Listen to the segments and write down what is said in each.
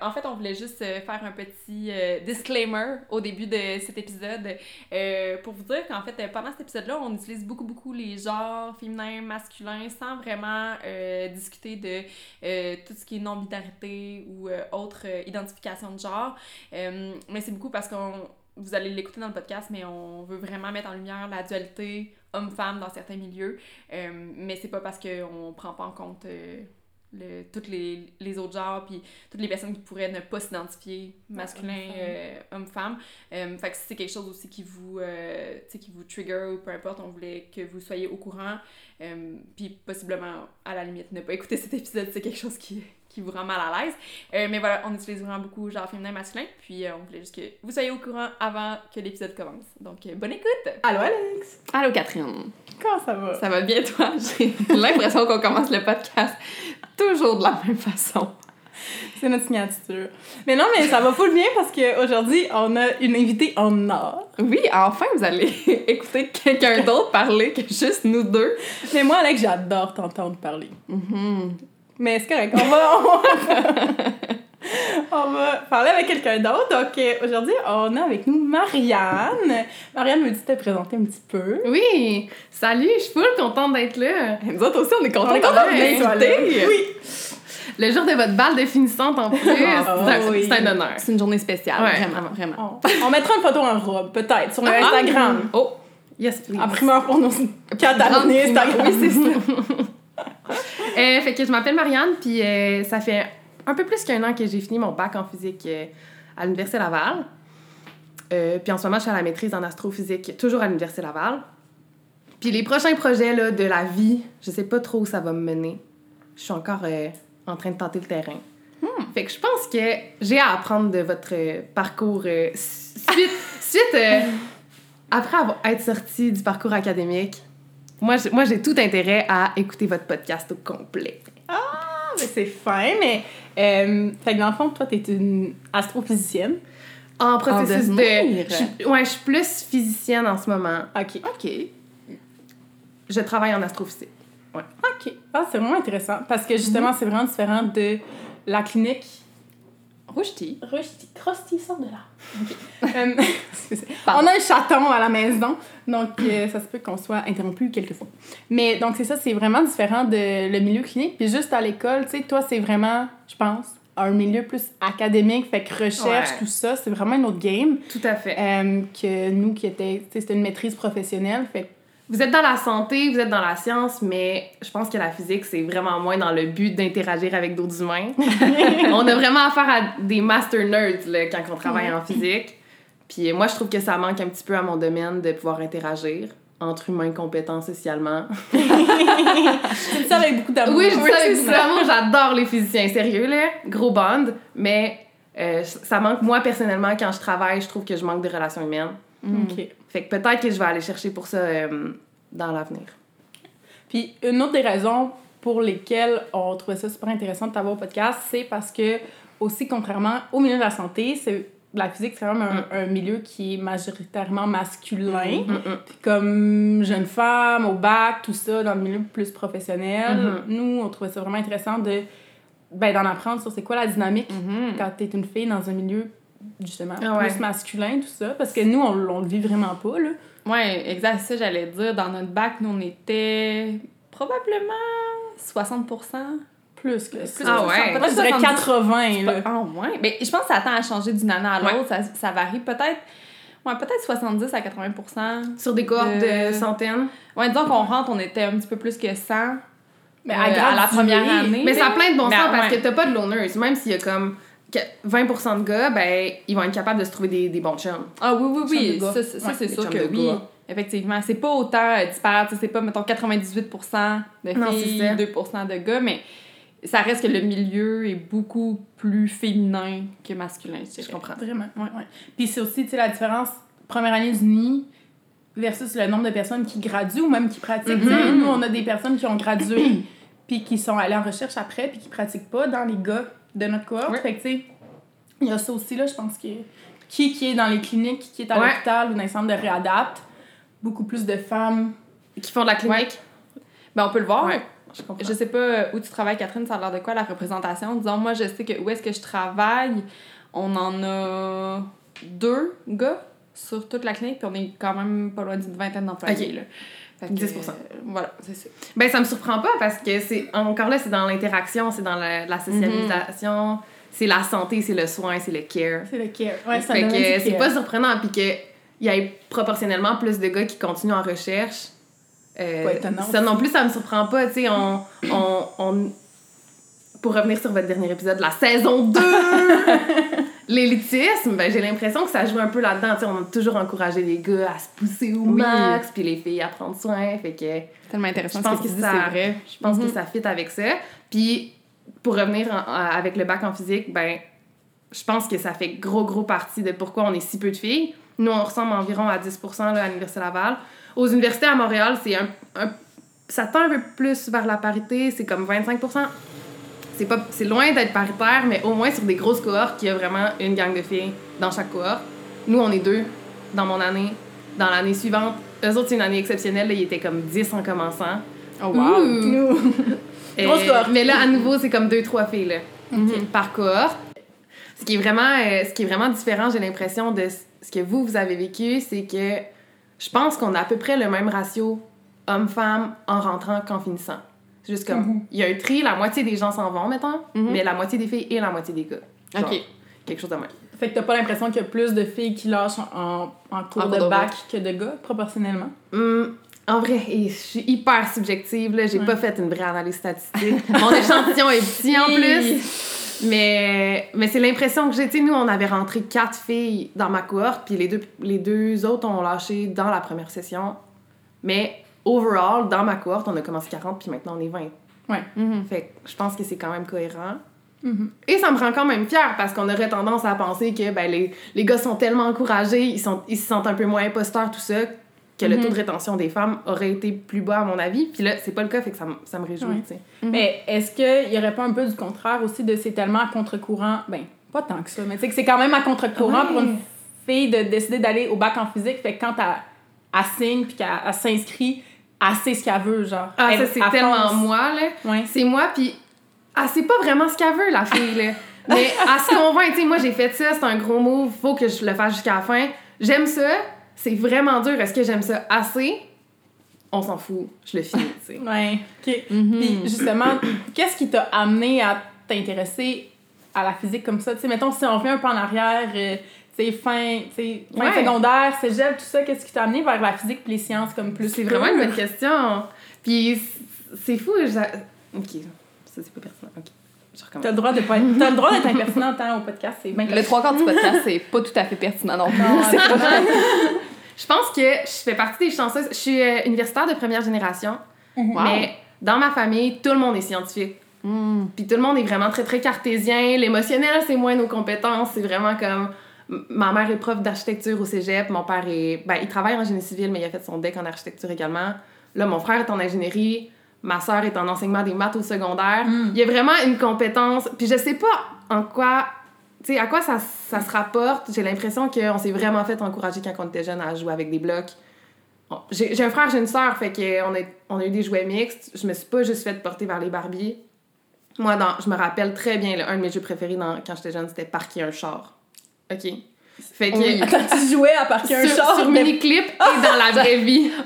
en fait, on voulait juste euh, faire un petit euh, disclaimer au début de cet épisode euh, pour vous dire qu'en fait, pendant cet épisode-là, on utilise beaucoup, beaucoup les genres féminins, masculins, sans vraiment discuter de tout ce qui est non-binarité ou autre identification de genre. Mais c'est beaucoup parce qu'on vous allez l'écouter dans le podcast, mais on veut vraiment mettre en lumière la dualité homme-femme dans certains milieux. Euh, mais c'est pas parce qu'on prend pas en compte le, toutes les, les autres genres, puis toutes les personnes qui pourraient ne pas s'identifier masculin, homme-femme. euh, homme-femme. Euh, fait que si c'est quelque chose aussi qui vous, euh, qui vous trigger ou peu importe, on voulait que vous soyez au courant. Euh, puis possiblement, à la limite, ne pas écouter cet épisode, c'est quelque chose qui, qui vous rend mal à l'aise. Euh, mais voilà, on utilise vraiment beaucoup genre féminin, masculin. Puis euh, on voulait juste que vous soyez au courant avant que l'épisode commence. Donc, euh, bonne écoute! Allô, Alex? Allô, Catherine! Comment ça va? Ça va bien, toi? J'ai l'impression qu'on commence le podcast toujours de la même façon. C'est notre signature. Mais non, mais ça va full bien parce qu'aujourd'hui, on a une invitée en or. Oui, enfin, vous allez écouter quelqu'un d'autre parler que juste nous deux. Mais moi, Alex, j'adore t'entendre parler. Mhm. Mais c'est correct, on va... On va, on va parler avec quelqu'un d'autre. Donc, aujourd'hui, on a avec nous Marianne. Marianne, veux-tu te présenter un petit peu? Oui! Salut, je suis full contente d'être là. Nous autres aussi, on est contents d'être invitée. Oui. Le jour de votre balle de finissante en plus, Ah, c'est un- oui. c'est un honneur. C'est une journée spéciale, Ouais. vraiment, vraiment. On, on mettra une photo en robe, peut-être, sur le Ah, Instagram. Oh! Yes, please. En primeur pour nos quatre Instagram. Oui, c'est ça. Euh, fait que je m'appelle Marianne, puis euh, ça fait un peu plus qu'un an que j'ai fini mon bac en physique euh, à l'Université Laval. Puis en ce moment, je suis à la maîtrise en astrophysique, toujours à l'Université Laval. Puis les prochains projets là, de la vie, je sais pas trop où ça va me mener. Je suis encore en train de tenter le terrain. Fait que je pense que j'ai à apprendre de votre parcours suite, suite après avoir être sortie du parcours académique. Moi, j'ai- moi, j'ai tout intérêt à écouter votre podcast au complet. Ah, mais c'est fin, mais. Euh, fait que dans le fond, toi, t'es une astrophysicienne. En processus de. je ouais, je suis plus physicienne en ce moment. OK. OK. Je travaille en astrophysique. OK. Ah, c'est vraiment intéressant parce que justement, c'est vraiment différent de la clinique. Rouge-ti. Rusty, Krusty, sort de là. On a un chaton à la maison, donc euh, ça se peut qu'on soit interrompu quelques fois. Mais donc, c'est ça, c'est vraiment différent de le milieu clinique. Puis juste à l'école, tu sais, toi, c'est vraiment, je pense, un milieu plus académique, fait que recherche, Ouais. tout ça, c'est vraiment un autre game Tout à fait. euh, que nous qui était, tu sais, c'était une maîtrise professionnelle, fait que Vous êtes dans la santé, vous êtes dans la science, mais je pense que la physique, c'est vraiment moins dans le but d'interagir avec d'autres humains. on a vraiment affaire à des master nerds là, quand on travaille en physique. Puis moi, je trouve que ça manque un petit peu à mon domaine de pouvoir interagir entre humains compétents socialement. ça avec beaucoup d'amour. Oui, je dis ça avec beaucoup d'amour, j'adore les physiciens, sérieux, là. Gros bond, mais euh, ça manque, moi, personnellement, quand je travaille, je trouve que je manque de relations humaines. OK. Fait que peut-être que je vais aller chercher pour ça euh, dans l'avenir. Puis une autre des raisons pour lesquelles on trouvait ça super intéressant de t'avoir au podcast, c'est parce que, aussi, contrairement au milieu de la santé, c'est la physique, c'est quand même un, un milieu qui est majoritairement masculin. Mm, mm. Puis comme jeune femme, au bac, tout ça, dans le milieu plus professionnel, nous, on trouvait ça vraiment intéressant de ben, d'en apprendre sur c'est quoi la dynamique quand t'es une fille dans un milieu, justement, Ah ouais. plus masculin, tout ça. Parce que nous, on, on le vit vraiment pas, là. Ouais, exact, ça j'allais dire. Dans notre bac, nous on était probablement 60%. Plus que Plus Ah que ouais. 60, Moi, je dirais 70. 80, là. Ah ouais. Mais je pense que ça tend à changer d'une année à Ouais. l'autre. Ça, ça varie peut-être. Ouais, peut-être 70 à 80% Sur des cohortes De- de centaines. Ouais, disons qu'on rentre, on était un petit peu plus que 100. Mais euh, à la première année. Mais ça a plein de bon Mais, sens parce ouais. que t'as pas de loners. Même s'il y a comme 20% de gars, ben, ils vont être capables de se trouver des, des bons chums. Ah oui, oui, oui. Chums. Ça, ça, ça, Ouais, c'est sûr que oui. gars. Effectivement. C'est pas autant euh, sais, C'est pas, mettons, 98% de Non, filles, c'est ça. 2% de gars, mais ça reste que le milieu est beaucoup plus féminin que masculin, je Je comprends. Vraiment, ouais, ouais. Puis c'est aussi, tu sais, la différence première année du nid versus le nombre de personnes qui graduent ou même qui pratiquent. Mhm. Nous, on a des personnes qui ont gradué puis qui sont allées en recherche après puis qui pratiquent pas dans les gars de notre cohorte. Fait que, tu sais, il y a ça aussi, là, je pense que qui, qui est dans les cliniques, qui est à Ouais. l'hôpital ou dans les centres de réadapt, beaucoup plus de femmes. Qui font de la clinique. Ben, on peut le voir. Ouais. je comprends. Je sais pas euh, où tu travailles, Catherine, ça a l'air de quoi la représentation? Disons, moi, je sais que où est-ce que je travaille, on en a deux gars sur toute la clinique, puis on est quand même pas loin d'une vingtaine d'employés. Ok. Là. Fait que, 10%. euh, voilà, c'est ça. Ben, ça me surprend pas parce que c'est encore là, c'est dans l'interaction, c'est dans la, la socialisation, c'est la santé, c'est le soin, c'est le care. C'est le care. Ouais, fait que du c'est pas surprenant puis que il y ait proportionnellement plus de gars qui continuent en recherche. Euh, ça non plus, ça me surprend pas. Tu sais, on, on, on- Pour revenir sur votre dernier épisode, la saison 2, l'élitisme, ben, j'ai l'impression que ça joue un peu là-dedans. Tu sais, on a toujours encouragé les gars à se pousser au Oui. max, puis les filles à prendre soin. Fait que C'est tellement intéressant Je ce pense que tu que dis, ça- c'est vrai. je pense Mhm. que ça fit avec ça. Puis, pour revenir en- en- avec le bac en physique, ben, je pense que ça fait gros, gros partie de pourquoi on est si peu de filles. Nous, on ressemble environ à 10 là, à l'Université Laval. Aux universités à Montréal, c'est un, un- ça tend un peu plus vers la parité, c'est comme 25 c'est pas c'est loin d'être paritaire mais au moins sur des grosses cohortes il y a vraiment une gang de filles dans chaque cohorte nous on est deux dans mon année dans l'année suivante eux autres c'est une année exceptionnelle là, ils étaient comme 10 en commençant Oh, wow. Nous. Et- Grosse cohorte. Mais là, à nouveau, c'est comme deux, trois filles, là, par cohorte. Ce qui est vraiment, euh, ce qui est vraiment différent, j'ai l'impression, de ce que vous, vous avez vécu, c'est que je pense qu'on a à peu près le même ratio homme-femme en rentrant qu'en finissant. C'est juste comme, il y a un tri, la moitié des gens s'en vont, mettons, Mhm. mais la moitié des filles et la moitié des gars. Genre, Ok. Quelque chose de même. Fait que t'as pas l'impression qu'il y a plus de filles qui lâchent en, en, cours En de bac que de gars, proportionnellement? Hum, en vrai, je suis hyper subjective, là. J'ai Ouais. pas fait une vraie analyse statistique. Mon échantillon est petit en plus. Mais, mais c'est l'impression que j'ai. Tu sais, nous, on avait rentré quatre filles dans ma cohorte, puis les deux, les deux autres ont lâché dans la première session. Mais overall, dans ma cohorte, on a commencé 40, puis maintenant on est 20. Mhm. Fait que je pense que c'est quand même cohérent. Mhm. Et ça me rend quand même fière parce qu'on aurait tendance à penser que ben, les, les gars sont tellement encouragés, ils, sont, ils se sentent un peu moins imposteurs, tout ça, que le Mhm. taux de rétention des femmes aurait été plus bas à mon avis. Puis là, c'est pas le cas, fait que ça, me- ça me réjouit, Ouais. Mais est-ce qu'il y aurait pas un peu du contraire aussi de c'est tellement à contre-courant? Ben, pas tant que ça, mais tu sais que c'est quand même à contre-courant Ouais. pour une fille de décider d'aller au bac en physique. Fait que quand elle, elle signe puis qu'elle elle s'inscrit, elle sait ce qu'elle veut, genre. Ah, Elle- ça, c'est elle tellement moi, là. Ouais. C'est moi, puis elle sait pas vraiment ce qu'elle veut, la fille, là. Mais elle se convainc, tu sais, moi j'ai fait ça, c'est un gros move, faut que je le fasse jusqu'à la fin. J'aime ça, c'est vraiment dur, est-ce que j'aime ça assez? On s'en fout, je le finis, tu sais. Ouais. OK. Mhm. Puis justement, qu'est-ce qui t'a amené à t'intéresser à la physique comme ça? Tu sais, mettons, si on revient un peu en arrière, euh, sais, fin, fin Ouais. secondaire, cégep, tout ça, qu'est-ce qui t'a amené vers la physique puis les sciences comme plus C'est vraiment une bonne question. Puis c'est fou, j'a- ok, ça c'est pas pertinent, ok. Je recommence. T'as le droit de pas être- t'as le droit d'être impertinent tant au podcast, c'est bien Le trois quarts du podcast, c'est pas tout à fait pertinent non plus. Non, C'est pas- Je pense que je fais partie des chanceuses. Je suis euh, universitaire de première génération, Wow. mais dans ma famille, tout le monde est scientifique. Mhm. Puis tout le monde est vraiment très, très cartésien. L'émotionnel, c'est moins nos compétences. C'est vraiment comme... Ma mère est prof d'architecture au cégep. Mon père est... Ben, il travaille en génie civil, mais il a fait son deck en architecture également. Là, mon frère est en ingénierie. Ma sœur est en enseignement des maths au secondaire. Mm. Il y a vraiment une compétence. Puis je sais pas en quoi... Tu sais, à quoi ça, ça se rapporte. J'ai l'impression qu'on s'est vraiment fait encourager quand on était jeune à jouer avec des blocs. J'ai un frère, j'ai une sœur, fait qu'on a, on a eu des jouets mixtes. Je me suis pas juste fait porter vers les Barbies. Moi, dans, je me rappelle très bien, là, un de mes jeux préférés dans, quand j'étais jeune, c'était parquer un char. OK? Fait que. Oui. Quand tu jouais à partir un char, sur mais- mini-clip et dans la vraie vie.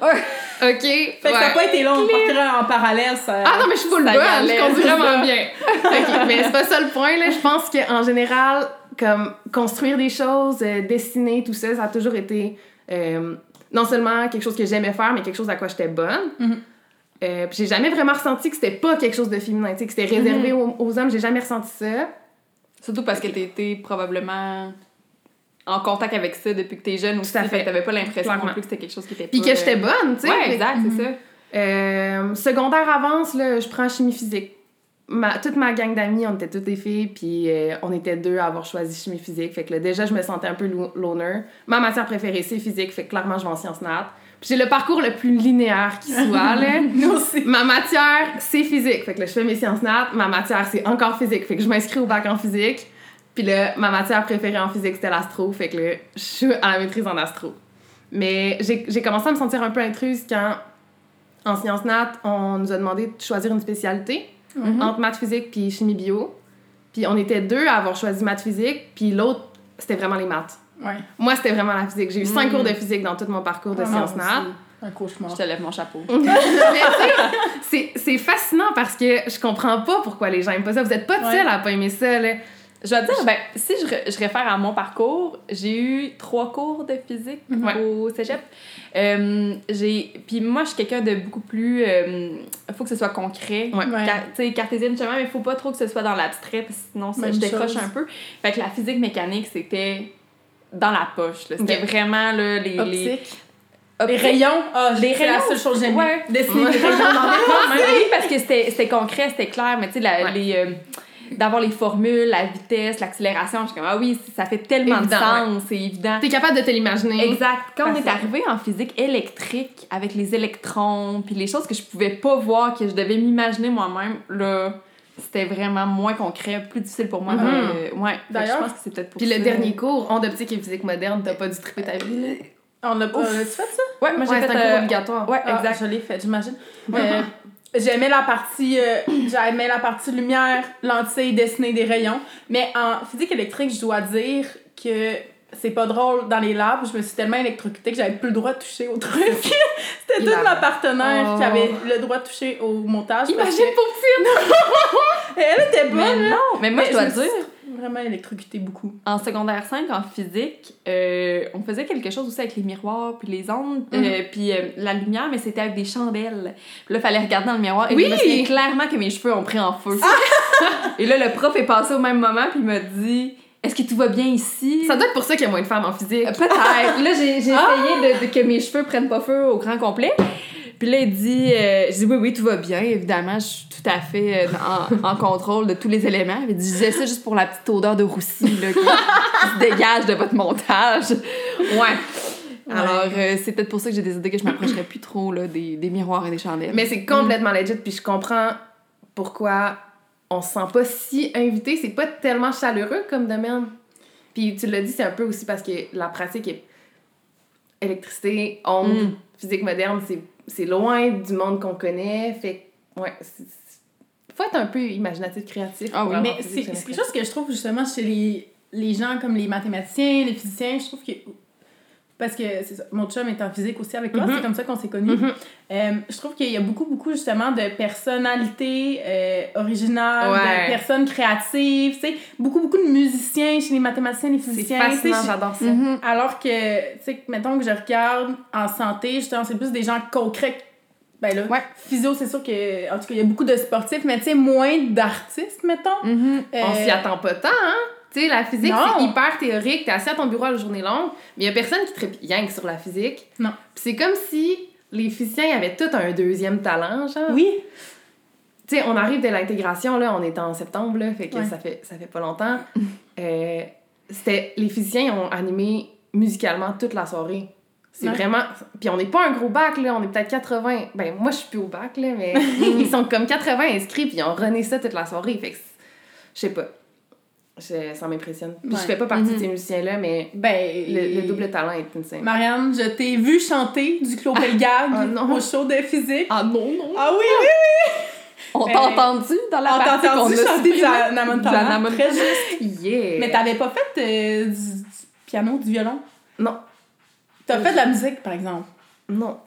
OK? Fait que ça n'a pas été long, partir en parallèle, ça... Ah non, mais je suis full bonne, je conduis vraiment bien. Ok, mais c'est pas ça le point, là. Je pense qu'en général, comme construire des choses, euh, dessiner, tout ça, ça a toujours été euh, non seulement quelque chose que j'aimais faire, mais quelque chose à quoi j'étais bonne. Euh, puis j'ai jamais vraiment ressenti que c'était pas quelque chose de féminin, tu sais, que c'était réservé aux, aux hommes, j'ai jamais ressenti ça. Surtout parce que t'étais probablement en contact avec ça depuis que t'es jeune aussi. Tout à fait. fait que t'avais pas l'impression non plus que c'était quelque chose qui était Puis pas, que j'étais euh, bonne, tu sais. Ouais, exact, c'est ça. Euh, secondaire avance, là, je prends chimie physique. Ma, toute ma gang d'amis, on était toutes des filles, puis euh, on était deux à avoir choisi chimie physique. Fait que là, déjà, je me sentais un peu loner. Ma matière préférée, c'est physique, fait que clairement, je vais en sciences nat. Puis j'ai le parcours le plus linéaire qui soit, là. Nous aussi. Ma matière, c'est physique. Fait que là, je fais mes sciences nat. Ma matière, c'est encore physique. Fait que je m'inscris au bac en physique. Puis là, ma matière préférée en physique, c'était l'astro. Fait que là, je suis à la maîtrise en astro. Mais j'ai j'ai commencé à me sentir un peu intruse quand, En sciences nat, on nous a demandé de choisir une spécialité Mhm. entre maths physique puis chimie bio. Puis on était deux à avoir choisi maths physique, puis l'autre, c'était vraiment les maths. Ouais. Moi, c'était vraiment la physique. J'ai eu cinq Mm. cours de physique dans tout mon parcours de Ah, sciences nat. Un cauchemar. Je te lève mon chapeau. Mais tu sais, c'est c'est fascinant parce que je comprends pas pourquoi les gens aiment pas ça. Vous êtes pas Ouais. seul à pas aimer ça, là. Je vais te dire, ben, si je, je réfère à mon parcours, j'ai eu trois cours de physique Ouais. au cégep. Euh, j'ai... Puis moi, je suis quelqu'un de beaucoup plus... Il faut que ce soit concret. Ouais. Ouais. Car- tu sais, cartésienne, justement, mais il faut pas trop que ce soit dans l'abstrait, parce que sinon, ça, je décroche chose. un peu. Fait que la physique mécanique, c'était dans la poche. C'était vraiment là, les... les... Optique. Les rayons, ah, Les c'est la rayons, seule chose que ouais. Dessiner des rayons dans les parce que c'était concret, c'était clair, mais tu sais, les, euh, d'avoir les formules, la vitesse, l'accélération, je suis comme, ah oui, ça fait tellement Évident, de sens, c'est évident. T'es capable de te l'imaginer. Exact. Quand on est arrivé en physique électrique avec les électrons, puis les choses que je pouvais pas voir, que je devais m'imaginer moi-même, là, c'était vraiment moins concret, plus difficile pour moi. Mhm. de- ouais. D'ailleurs, je pense que c'est peut-être pour Puis le dernier cours, onde optique et physique moderne, t'as pas dû triper ta vie. On a pas. As-tu fait ça? Ouais, moi j'ai Ouais, fait. un cours euh, obligatoire. Ouais, Ah, exact. je l'ai fait, j'imagine. Euh, J'aimais la partie euh, j'aimais la partie lumière, lentille, dessiner des rayons, mais en physique électrique, je dois dire que c'est pas drôle dans les labs, je me suis tellement électrocutée que j'avais plus le droit de toucher au truc. C'était toute ma partenaire Oh. qui avait le droit de toucher au montage. Imagine que pour elle était bonne. Mais non, mais moi Mais je dois je dire. Vraiment électrocutée beaucoup. En secondaire 5, en physique, euh, on faisait quelque chose aussi avec les miroirs, puis les ondes, Mhm. euh, puis euh, la lumière, mais c'était avec des chandelles. Puis là, il fallait regarder dans le miroir. Et Oui! je me clairement que mes cheveux ont pris en feu. et là, le prof est passé au même moment, puis il m'a dit Est-ce que tout va bien ici Ça doit être pour ça qu'il y a moins de femmes en physique. Peut-être. là, j'ai j'ai essayé de, de- que mes cheveux prennent pas feu au grand complet. Puis là, il dit, euh, je dis oui, oui, tout va bien, évidemment, je suis tout à fait euh, en, en contrôle de tous les éléments. Il dit, je disais ça juste pour la petite odeur de roussi là, qui, qui se dégage de votre montage. Ouais. Alors, euh, c'est peut-être pour ça que j'ai décidé que je m'approcherais plus trop là, des, des miroirs et des chandelles. Mais c'est complètement legit, puis je comprends pourquoi on se sent pas si invité. C'est pas tellement chaleureux comme domaine. Puis tu l'as dit, c'est un peu aussi parce que la pratique est électricité, ondes, Mm. physique moderne, c'est, c'est loin du monde qu'on connaît. Fait que, ouais, faut être un peu imaginatif, créatif. Ah oui. Mais c'est quelque chose que je trouve justement chez les, les gens comme les mathématiciens, les physiciens, je trouve que. Parce que c'est ça, mon chum est en physique aussi avec moi, Mhm. c'est comme ça qu'on s'est connus. Mhm. Euh, je trouve qu'il y a beaucoup, beaucoup justement de personnalités euh, originales, Ouais. de personnes créatives, tu sais, beaucoup, beaucoup de musiciens chez les mathématiciens, les C'est physiciens. sais, fascinant, j'adore ça. Mhm. Alors que, tu sais, mettons que je regarde en santé, justement, c'est plus des gens concrets. Ben là, Ouais. physio, c'est sûr que, en tout cas, il y a beaucoup de sportifs, mais tu sais, moins d'artistes, mettons. On Euh, s'y attend pas tant, hein? Tu sais, la physique, c'est hyper théorique. T'es assis à ton bureau à la journée longue, mais il y a personne qui que sur la physique. Non. C'est comme si les physiciens avaient tout un deuxième talent, genre. Oui. Tu sais, on arrive de l'intégration, là, on est en septembre, là, fait que Ouais. ça, fait, ça fait pas longtemps. Euh, c'était... Les physiciens ont animé musicalement toute la soirée. C'est Ouais. vraiment... Puis on n'est pas un gros bac, là, on est peut-être 80... Ben, moi, je suis plus au bac, là, mais ils sont comme 80 inscrits, puis ils ont rené ça toute la soirée, fait que... Je sais pas. Je- ça m'impressionne. Puis Ouais. je fais pas partie Mhm. de ces musiciens-là, mais Ben. le, le double talent est insane. Marianne, je t'ai vu chanter du Claude Pelgag Ah, au show de physique. Ah non, non! Ah oui, oui! On Ben, t'a entendu dans la On t'a partie qu'on a chanter Jana Montana. Montana. Très juste. Yeah! Mais t'avais pas fait euh, du, du piano, du violon? Non. T'as fait de la musique, par exemple? Non.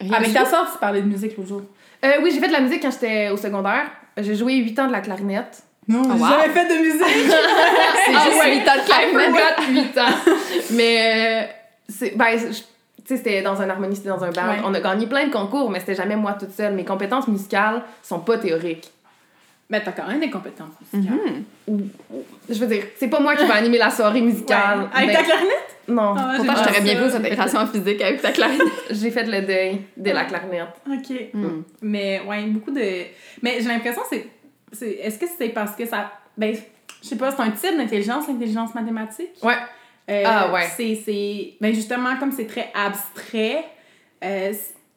Rien Avec du ta soeur, tu parlais de musique l'autre jour. Euh, oui, j'ai fait de la musique quand j'étais au secondaire. J'ai joué 8 ans de la clarinette. Non, Oh, j'ai wow. jamais fait de musique. C'est Ah juste ouais, 8 ans de I clarinette. 8 ans. Mais, euh, c'est, ben, je- tu sais, c'était dans un harmonie, c'était dans un band. Ouais. On a gagné plein de concours, mais c'était jamais moi toute seule. Mes compétences musicales sont pas théoriques. Mais t'as quand même des compétences musicales. Mhm. Je veux dire, c'est pas moi qui vais animer la soirée musicale. Ouais. Avec Ben, ta clarinette? Non. Ah, Pourtant, je t'aurais bien vu cette intégration en physique avec ta clarinette. J'ai fait le deuil de la clarinette. Ok. Mm. Mais ouais, beaucoup de. Mais j'ai l'impression c'est. c'est... Est-ce que c'est parce que ça. Ben, je sais pas, c'est un type d'intelligence, l'intelligence mathématique? Ouais. Euh, Ah, ouais. C'est, c'est... Ben justement, comme c'est très abstrait, euh,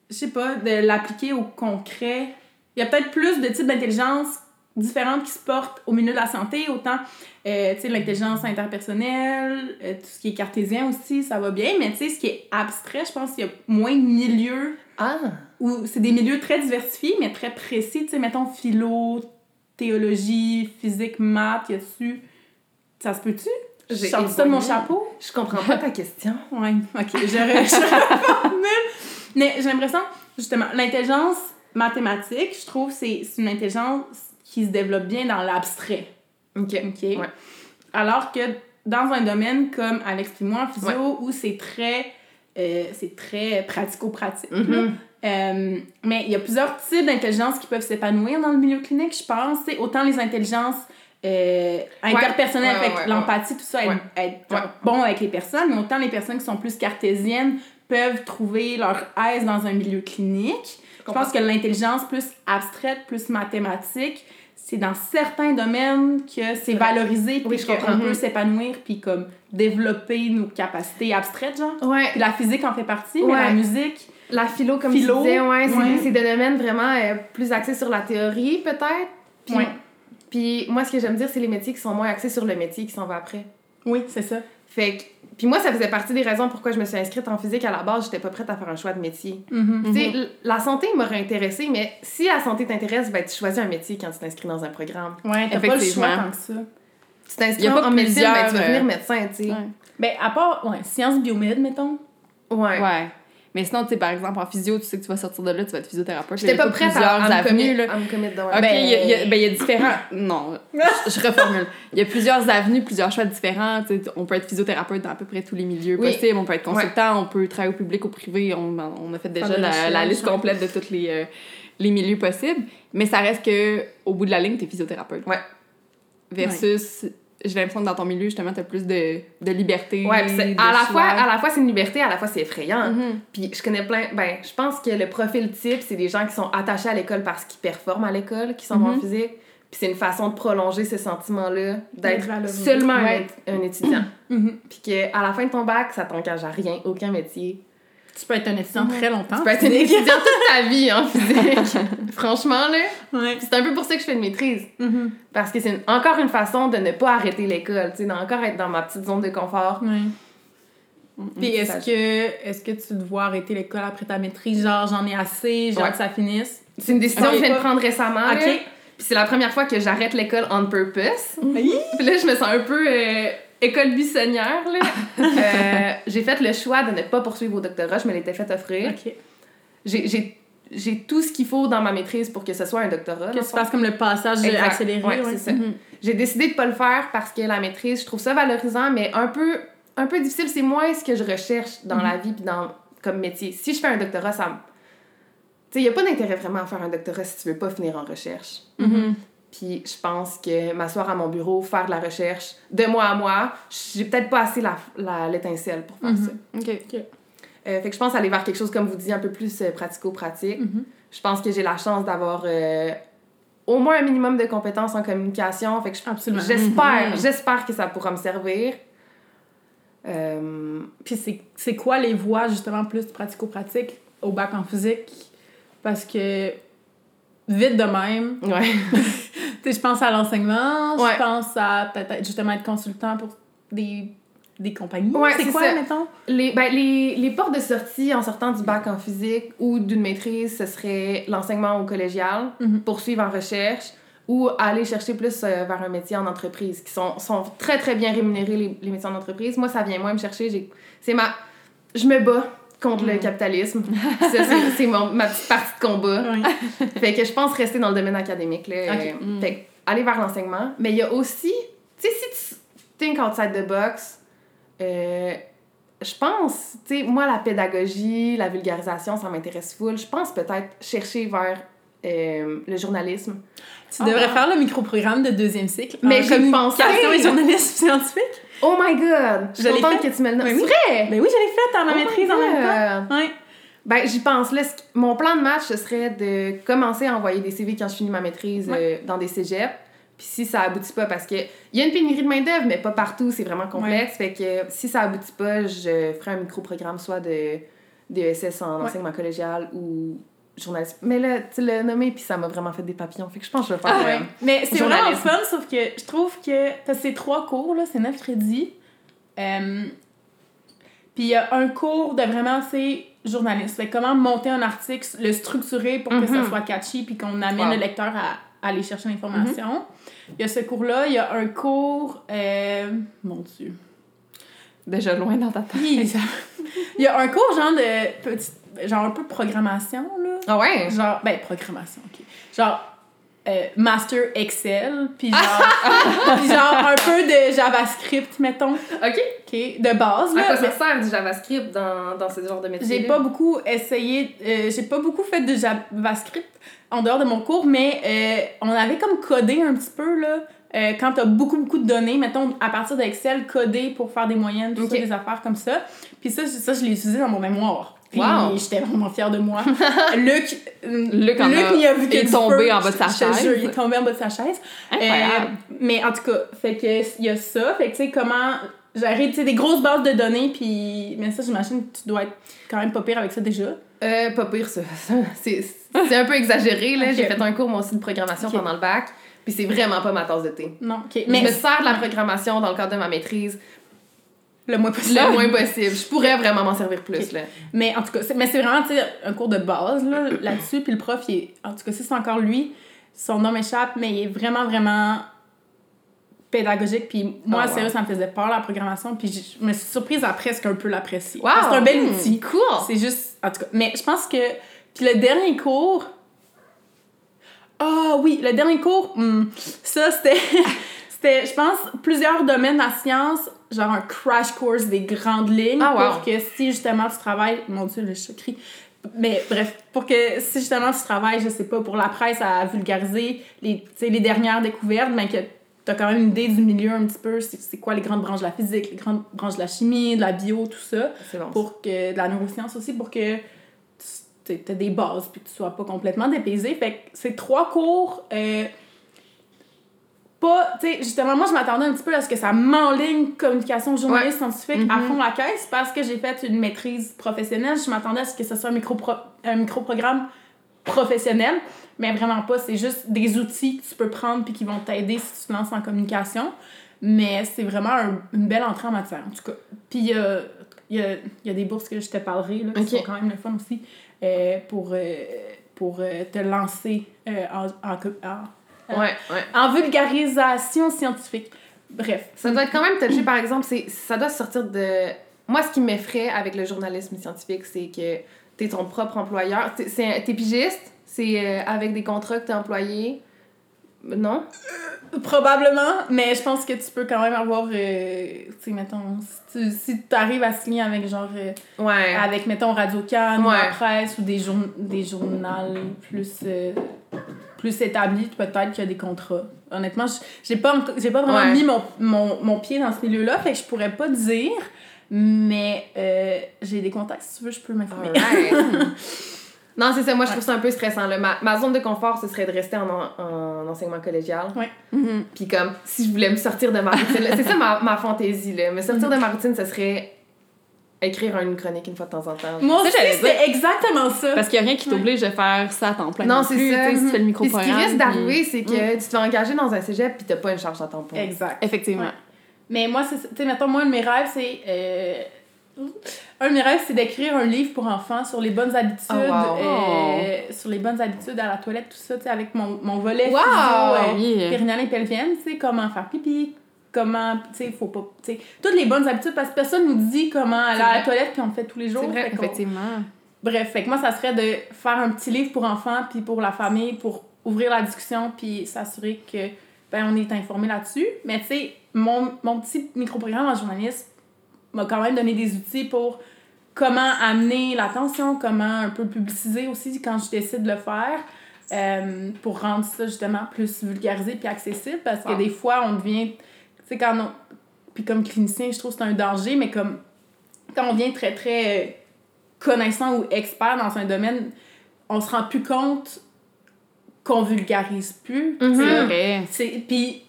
je sais pas, de l'appliquer au concret. Il y a peut-être plus de types d'intelligence différentes qui se portent au milieu de la santé, autant, euh, tu sais, l'intelligence interpersonnelle, euh, tout ce qui est cartésien aussi, ça va bien, mais tu sais, ce qui est abstrait, je pense qu'il y a moins de milieux Ah! Où c'est des milieux très diversifiés, mais très précis. Tu sais, mettons philo, théologie, physique, maths, y a-tu? Ça se peut-tu? J'ai sorti ça de mon chapeau? Je comprends pas ta question. Ouais, ok, je, je reformule. Mais j'ai l'impression, justement, l'intelligence mathématique, je trouve, c'est une intelligence qui se développe bien dans l'abstrait. Ok. OK? Ouais. Alors que dans un domaine comme Alex et moi, en physio, où c'est très, euh, c'est très pratico-pratique. Mhm. Euh, mais il y a plusieurs types d'intelligence qui peuvent s'épanouir dans le milieu clinique, je pense. C'est autant les intelligences euh, interpersonnelles, Ouais, avec ouais, ouais, l'empathie, tout ça, être, bon avec les personnes, mais autant les personnes qui sont plus cartésiennes peuvent trouver leur aise dans un milieu clinique. Je pense que l'intelligence plus abstraite, plus mathématique, c'est dans certains domaines que c'est valorisé, puis Oui, qu'on peut s'épanouir, puis comme développer nos capacités abstraites, genre. Ouais. Puis la physique en fait partie, mais la musique, La philo, comme Philo, tu disais, ouais, c'est ouais. c'est des domaines vraiment euh, plus axés sur la théorie, peut-être. Puis, Ouais. puis moi, ce que j'aime dire, c'est les métiers qui sont moins axés sur le métier qui s'en va après. oui, c'est ça. Fait que, puis moi, ça faisait partie des raisons pourquoi je me suis inscrite en physique à la base. J'étais pas prête à faire un choix de métier. Mhm. Tu sais, l- la santé m'aurait intéressée, mais si la santé t'intéresse, ben, tu choisis un métier quand tu t'inscris dans un programme. Ouais, t'as pas le choix tant que ça. Tu t'inscris en pas en médecine, ben, tu vas devenir euh, médecin, tu sais. Ouais. Ben, à part, ouais, sciences biomed, mettons. Ouais. Ouais. Mais sinon, tu sais, par exemple, en physio, tu sais que tu vas sortir de là, tu vas être physiothérapeute. J'étais pas prête à, à, avenues, commettre, là. à me commettre dans Ok, Ben- il y ben, il y a différents. Non, je, je reformule. Il y a plusieurs avenues, plusieurs choix différents. tu on peut être physiothérapeute dans à peu près tous les milieux Oui. possibles. On peut être consultant, on peut travailler au public, au privé. On, on a fait déjà la, liste complète de tous les, euh, les milieux possibles. Mais ça reste que au bout de la ligne, t'es physiothérapeute. Ouais. Versus, j'ai l'impression que dans ton milieu, justement, t'as plus de, de liberté. Ouais, de à la, fois, à la fois, c'est une liberté, à la fois, c'est effrayant. Mhm. Puis je connais plein. Ben, je pense que le profil type, c'est des gens qui sont attachés à l'école parce qu'ils performent à l'école, qui sont bons en Mhm. physique. Puis c'est une façon de prolonger ce sentiment-là, d'être seulement un Ouais. étu- un, étudiant. Mhm. Puis qu'à la fin de ton bac, ça t'engage à rien, aucun métier. Tu peux être un étudiant très longtemps. Tu peux être un étudiant toute ta vie en physique. Franchement, là. Ouais. C'est un peu pour ça que je fais une maîtrise. Mhm. Parce que c'est encore une façon de ne pas arrêter l'école, tu sais, d'encore être dans ma petite zone de confort. Ouais. Mhm. Puis est-ce que, est-ce que tu te vois arrêter l'école après ta maîtrise? Genre, j'en ai assez, hâte que ça finisse? C'est une décision que je viens de prendre récemment. là. Ok. Puis c'est la première fois que j'arrête l'école on purpose. Oui. Puis là, je me sens un peu euh, école buissonnière, là. Euh, j'ai fait le choix de ne pas poursuivre au doctorat, je me l'étais fait offrir. Ok. J'ai- J'ai j'ai tout ce qu'il faut dans ma maîtrise pour que ce soit un doctorat. Que tu fasses comme le passage Exact. accéléré. Ouais, ouais. c'est ça. Mhm. J'ai décidé de pas le faire parce que la maîtrise, je trouve ça valorisant, mais un peu, un peu difficile. C'est moins ce que je recherche dans Mhm. la vie puis dans, comme métier. Si je fais un doctorat, ça me... Tu sais, il n'y a pas d'intérêt vraiment à faire un doctorat si tu veux pas finir en recherche. Mhm. Puis je pense que m'asseoir à mon bureau, faire de la recherche, de moi à moi, j'ai peut-être pas assez la, la- l'étincelle pour faire Mhm. ça. Ok. Euh, fait que je pense aller vers quelque chose, comme vous dites, un peu plus euh, pratico-pratique. Mhm. Je pense que j'ai la chance d'avoir euh, au moins un minimum de compétences en communication. Fait que je- Absolument. j'espère, Mhm. j'espère que ça pourra me servir. Euh, Puis c'est, c'est quoi les voies justement plus pratico-pratiques au bac en physique? Parce que vite de même, ouais. tu sais, je pense à l'enseignement, Ouais. je pense à peut-être justement être consultant pour des, des compagnies. Ouais, c'est quoi, ça. mettons? Les, ben, les, les portes de sortie en sortant du bac en physique ou d'une maîtrise, ce serait l'enseignement au collégial, Mhm. poursuivre en recherche ou aller chercher plus euh, vers un métier en entreprise, qui sont, sont très très bien rémunérés, les, les métiers en entreprise. Moi, ça vient moins me chercher. J'ai, c'est ma... Je me bats contre le Mhm. capitalisme. ça, c'est, ma petite partie de combat. Oui. Fait que je pense rester dans le domaine académique. Là. Euh, Mm. Fait que aller vers l'enseignement. Mais il y a aussi, tu sais, si tu think outside the box, euh, je pense, tu sais, moi, la pédagogie, la vulgarisation, ça m'intéresse full. Je pense peut-être chercher vers euh, le journalisme. Tu Ah. devrais faire le micro-programme de deuxième cycle. Mais en communication pensais. et journalisme scientifique. Oh my god! Je suis contente que tu me le nommes. Oui, oui. C'est vrai! Ben oui, je l'ai fait dans ma Oh maîtrise en même temps. Ouais. Ben, j'y pense. Là, mon plan de match, ce serait de commencer à envoyer des CV quand je finis ma maîtrise euh, dans des cégeps. Puis si ça aboutit pas, parce que il y a une pénurie de main-d'œuvre, mais pas partout, c'est vraiment complexe. Fait que si ça aboutit pas, je ferai un micro-programme soit de, de SS en Ouais. enseignement collégial ou journalisme. Mais là, tu l'as nommé, puis ça m'a vraiment fait des papillons. Fait que je pense que je vais faire. Ah, ouais. Mais c'est vraiment fun, sauf que je trouve que parce que c'est trois cours, là, c'est neuf crédits. Puis il y a un cours de vraiment, c'est journaliste. Fait comment monter un article, le structurer pour que ça Mhm. soit catchy puis qu'on amène Wow. le lecteur à, à aller chercher l'information. Il y a ce cours-là. Il y a un cours... euh, mon Dieu. Déjà loin dans ta tête. Il y a un cours genre de... Petit, genre un peu programmation, là. Ah ouais? Genre, ben, programmation, ok. Genre, euh, Master Excel, puis genre, puis genre un peu de JavaScript, mettons, OK. ok, de base, À là. quoi ça sert du JavaScript dans, dans ce genre de métier? J'ai pas beaucoup essayé, euh, j'ai pas beaucoup fait de JavaScript en dehors de mon cours, mais euh, on avait comme codé un petit peu, là. euh, quand t'as beaucoup, beaucoup de données, mettons, à partir d'Excel, coder pour faire des moyennes, tout ça, Ok. des affaires comme ça. Puis ça, ça, je l'ai utilisé dans mon mémoire. Puis Wow. j'étais vraiment fière de moi. Luc, Luc en a- n'y a vu que est tombé en bas de sa chaise. il est tombé en bas de sa chaise. Incroyable. Euh, mais en tout cas, fait que il y a ça. Fait que tu sais, comment gérer tu sais, des grosses bases de données, puis. Mais ça, j'imagine que tu dois être quand même pas pire avec ça déjà. Euh, pas pire, ça. C'est un peu exagéré, là. J'ai fait un cours, moi aussi, de programmation pendant le bac. Puis c'est vraiment pas ma tasse de thé. Non. Mais je me sers de la programmation dans le cadre de ma maîtrise le moins possible. le moins possible. Je pourrais vraiment m'en servir plus, là. Mais en tout cas, c'est- mais c'est vraiment un cours de base là, là-dessus. Puis le prof, il est, en tout cas, si c'est encore lui, son nom m'échappe, mais il est vraiment, vraiment pédagogique. Puis moi, Oh, wow. sérieux, ça me faisait peur la programmation. Puis je me suis surprise à presque un peu l'apprécier. Wow! C'est un bel Hmm, outil. Cool! C'est juste, en tout cas. Mais je pense que. Puis le dernier cours. Ah oui, le dernier cours, hmm, ça c'était. c'était, je pense, plusieurs domaines de la science, genre un crash course des grandes lignes. Ah, wow. Pour que si justement tu travailles. Mon Dieu, le crie. Mais bref, pour que si justement tu travailles, je sais pas, pour la presse à vulgariser les, tu les dernières découvertes, mais que t'as quand même une idée du milieu un petit peu, c'est quoi les grandes branches de la physique, les grandes branches de la chimie, de la bio, tout ça bon. pour que de la neuroscience aussi pour que tu aies des bases puis que tu sois pas complètement dépaysé fait que c'est trois cours euh, pas tu sais justement moi je m'attendais un petit peu à ce que ça m'enligne communication journaliste scientifique à Mhm. fond la caisse parce que j'ai fait une maîtrise professionnelle je m'attendais à ce que ce soit un micro un micro professionnel mais vraiment pas c'est juste des outils que tu peux prendre puis qui vont t'aider si tu te lances en communication mais c'est vraiment un- une belle entrée en matière, en tout cas. Puis il y a, y, a, il y a des bourses que je te parlerai, là, qui Ok. sont quand même le fun aussi, euh, pour, euh, pour euh, te lancer en, en, en, Ouais, ouais. en vulgarisation scientifique. Bref. Ça doit être quand même touché, par exemple, c'est ça doit sortir de... Moi, ce qui m'effraie avec le journalisme scientifique, c'est que t'es ton propre employeur. T'es c'est- t'es pigiste, c'est euh, avec des contrats que t'es employé. Non? Probablement, mais je pense que tu peux quand même avoir, euh, tu sais, mettons, si tu si arrives à signer avec genre, euh, Ouais. avec, mettons, Radio-Can ou Ouais. la presse ou des, jour des journaux plus, euh, plus établis, peut-être qu'il y a des contrats. Honnêtement, j'ai pas, j'ai pas vraiment Ouais. mis mon, mon, mon pied dans ce milieu-là, fait que je pourrais pas dire, mais euh, j'ai des contacts, si tu veux, je peux m'informer. Non, c'est ça. Moi, je trouve ça un peu stressant. Là. Ma, ma zone de confort, ce serait de rester en, en, en enseignement collégial. Mhm. Puis comme, si je voulais me sortir de ma routine, c'est ça ma, ma fantaisie, là. Me sortir de ma routine, ce serait écrire une chronique une fois de temps en temps. Moi c'était exactement ça. Parce qu'il n'y a rien qui t'oblige de faire ça à temps plein. Non, c'est ça. tu Si tu fais le Puis ce qui risque d'arriver, c'est que Mm. tu te fais engager dans un cégep puis t'as pas une charge à temps plein. Exact. Effectivement. Ouais. Mais moi, c'est ça. Tu sais, mettons, moi, un de mes rêves, c'est. euh, Un de mes rêves, c'est d'écrire un livre pour enfants sur les bonnes habitudes, Oh, wow. euh, sur les bonnes habitudes à la toilette, tout ça, tu sais, avec mon, mon volet Wow! physio, euh, Oui. périnale et pelvienne, tu sais, comment faire pipi, comment, tu sais, faut pas, tu sais, toutes les bonnes habitudes, parce que personne nous dit comment aller à la toilette, puis on le fait tous les jours. C'est vrai, Effectivement. Bref, fait que moi, ça serait de faire un petit livre pour enfants, puis pour la famille, pour ouvrir la discussion, puis s'assurer que ben, on est informé là-dessus. Mais tu sais, mon, mon petit micro-programme en journaliste m'a quand même donné des outils pour comment amener l'attention, comment un peu publiciser aussi quand je décide de le faire, euh, pour rendre ça justement plus vulgarisé puis accessible, parce que Wow. des fois, on devient, sais, quand on... Puis comme clinicien, je trouve que c'est un danger, mais comme quand on devient très, très euh, connaissant ou expert dans un domaine, on se rend plus compte qu'on vulgarise plus. Mhm. C'est C'est- Puis,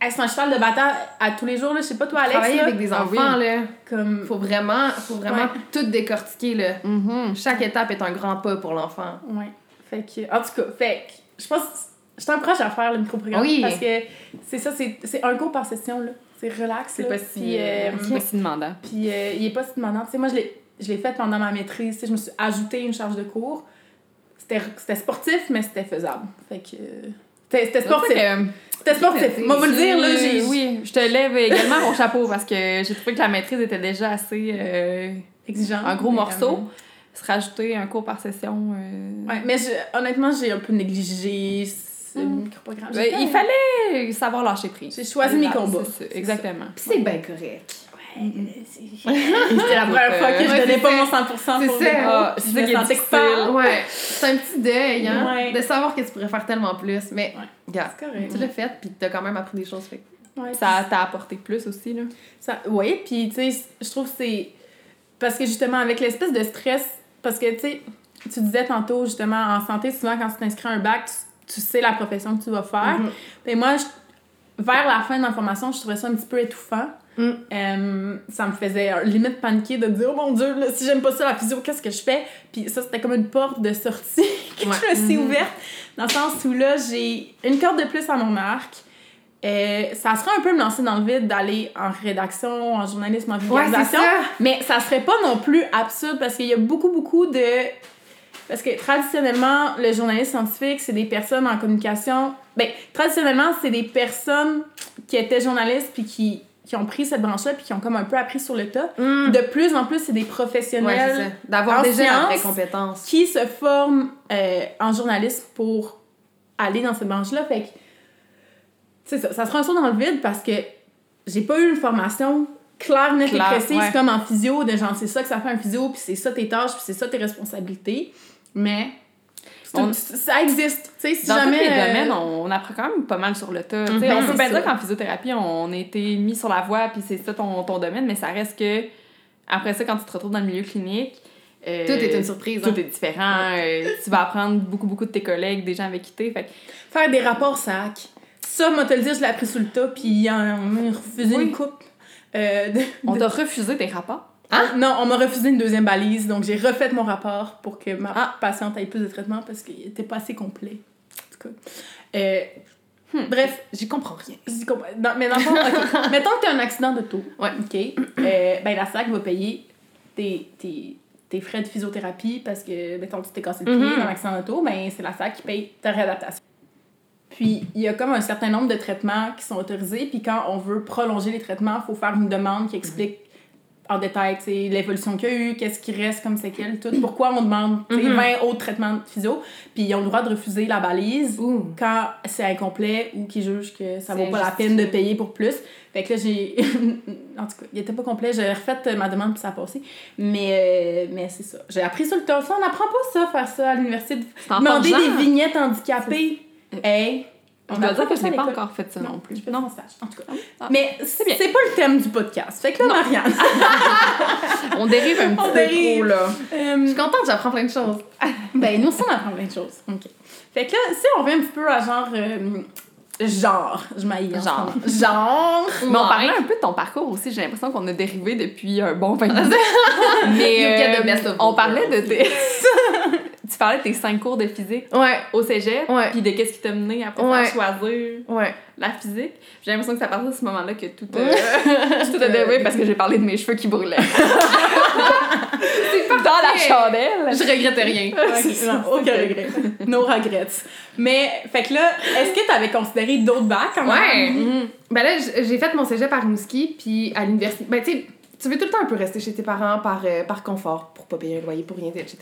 c'est un cheval de bataille à tous les jours, là. Je sais pas toi, Alex, Travailler là, avec des Ah enfants, oui. là, comme... faut vraiment, faut vraiment Ouais. tout décortiquer, là. Mhm. Chaque étape est un grand pas pour l'enfant. Ouais. Fait que, en tout cas, fait que, je pense, je t'encourage à faire le micro-programme. Oui. Parce que c'est ça, c'est un cours par session, là. C'est relax, C'est pas si, Puis, euh, euh, C'est pas si demandant. Puis euh, il est pas si demandant. Tu sais, moi, je l'ai- fait pendant ma maîtrise. Tu sais, je me suis ajouté une charge de cours. C'était sportif, mais c'était faisable. Fait que. C'était sportif. C'était sportif. Moi, vous le dire, là, j'ai. Oui, je te lève également mon chapeau parce que j'ai trouvé que la maîtrise était déjà assez. euh, Exigeant. un gros morceau. Se rajouter un cours par session. euh, Ouais, mais je- honnêtement, j'ai un peu négligé ce Mm. microprogramme. ben, il fallait savoir lâcher prise. J'ai choisi mes combats. c'est ça, Exactement. Puis c'est bien correct. C'était la première fois que je Ouais, donnais c'est pas mon 100% C'est pour ça. Ah, c'est ça me qui est sentais difficile. coupable. Ouais, c'est un petit deuil, hein, Ouais. de savoir que tu pourrais faire tellement plus, mais Ouais. regarde, C'est correct. tu l'as fait, puis t'as quand même appris des choses. Fait. Ça t'a apporté plus aussi, là. Ça, oui, puis tu sais, je trouve que c'est. Parce que justement, avec l'espèce de stress, parce que tu sais, tu disais tantôt, justement, en santé, souvent quand tu t'inscris à un bac, tu, tu sais la profession que tu vas faire. Mhm. Et moi, je- vers la fin de la formation, je trouvais ça un petit peu étouffant. Mm. Euh, ça me faisait limite paniquer de dire, oh mon dieu, là, si j'aime pas ça la physio, qu'est-ce que je fais? Puis ça, c'était comme une porte de sortie que Ouais. je me suis Mhm. ouverte, dans le sens où là, j'ai une corde de plus à mon arc. Euh, ça serait un peu me lancer dans le vide d'aller en rédaction, en journalisme, en Ouais, vulgarisation. ça. mais ça serait pas non plus absurde parce qu'il y a beaucoup, beaucoup de. Parce que traditionnellement, le journaliste scientifique, c'est des personnes en communication. Ben, traditionnellement, c'est des personnes qui étaient journalistes puis qui, qui ont pris cette branche-là puis qui ont comme un peu appris sur le tas. Mm. De plus en plus, c'est des Ouais, professionnels ça. D'avoir déjà la vraie sciences, compétence. qui se forment euh, en journalisme pour aller dans cette branche-là. Fait que, c'est ça, ça un saut dans le vide parce que j'ai pas eu une formation claire, nette et précise ouais. comme en physio, de genre c'est ça que ça fait un physio, puis c'est ça tes tâches, puis c'est ça tes responsabilités. Mais c'est On- une- ça existe, tu sais, si Dans jamais... tous les euh, domaines, on, on apprend quand même pas mal sur le tas. Sais, Mhm, on peut c'est pas ça. dire qu'en physiothérapie, on a été mis sur la voie, puis c'est ça ton, ton domaine, mais ça reste que, après ça, quand tu te retrouves dans le milieu clinique, euh, Tout est une surprise. tout hein. est différent. euh, tu vas apprendre beaucoup, beaucoup de tes collègues, des gens avec qui t'es. Fait Faire des rapports sac. Ça, moi, te le dire, je l'ai appris sous le tas, puis on m'a refusé Oui. une coupe. euh, de- on t'a refusé tes rapports? Non, on m'a refusé une deuxième balise, donc j'ai refait mon rapport pour que ma Ah. patiente ait plus de traitement parce qu'il était pas assez complet. En tout cas. Euh, Hmm. Bref, J'y comprends rien. j'y comprends. Non, mais dans le fond, mettons que tu as un accident d'auto. Ouais. OK. Euh, ben, la SAC va payer tes, tes, tes frais de physiothérapie parce que, mettons, tu t'es cassé le pied Mhm. dans l'accident d'auto, ben, c'est la SAC qui paye ta réadaptation. Puis, il y a comme un certain nombre de traitements qui sont autorisés, puis quand on veut prolonger les traitements, il faut faire une demande qui explique en détail l'évolution qu'il y a eu, qu'est-ce qui reste comme séquelles, tout. Pourquoi on demande sais, Mhm. 20 autres traitements de physio, puis ils ont le droit de refuser la balise Ouh. quand c'est incomplet ou qu'ils jugent que ça vaut pas la peine de payer pour plus. Fait que là, j'ai. en tout cas, il était pas complet. J'ai refait euh, ma demande puis ça a passé. Mais, euh, mais c'est ça. J'ai appris sur le tas. Ça, on n'apprend pas ça, faire ça à l'université. Demander des vignettes handicapées. Hey! Je on dois dire que je n'ai pas encore fait ça non, plus. Je fais Non. stage, en tout cas. Ah. Mais C'est bien. c'est pas le thème du podcast. Fait que là, Non. Marianne. On dérive un petit On peu dérive. trop, là. euh, Je suis contente, j'apprends plein de choses. Ben, nous aussi, on apprend plein de choses. OK. Fait que là, si on revient un petit peu à genre. euh, genre, je ce Genre. Genre. Mais on parlait un peu de ton parcours aussi. J'ai l'impression qu'on a dérivé depuis un bon 20 ans. Mais euh, on parlait de tes... tu parlais de tes cinq cours de physique Ouais, au cégep, puis de qu'est-ce qui t'a mené après Ouais. à choisir ouais. la physique. J'ai l'impression que c'est à partir de ce moment-là que tout, a- tout a dérivé parce que j'ai parlé de mes cheveux qui brûlaient. Dans la chandelle. Je regrette rien. Non, aucun regret. No regrets. Mais, fait que là, est-ce que t'avais considéré d'autres bacs quand Ouais. même? Mhm. Ben là, j'ai fait mon cégep à Rimouski, puis à l'université. Ben, tu sais, tu veux tout le temps un peu rester chez tes parents par, euh, par confort, pour pas payer un loyer pour rien, etc.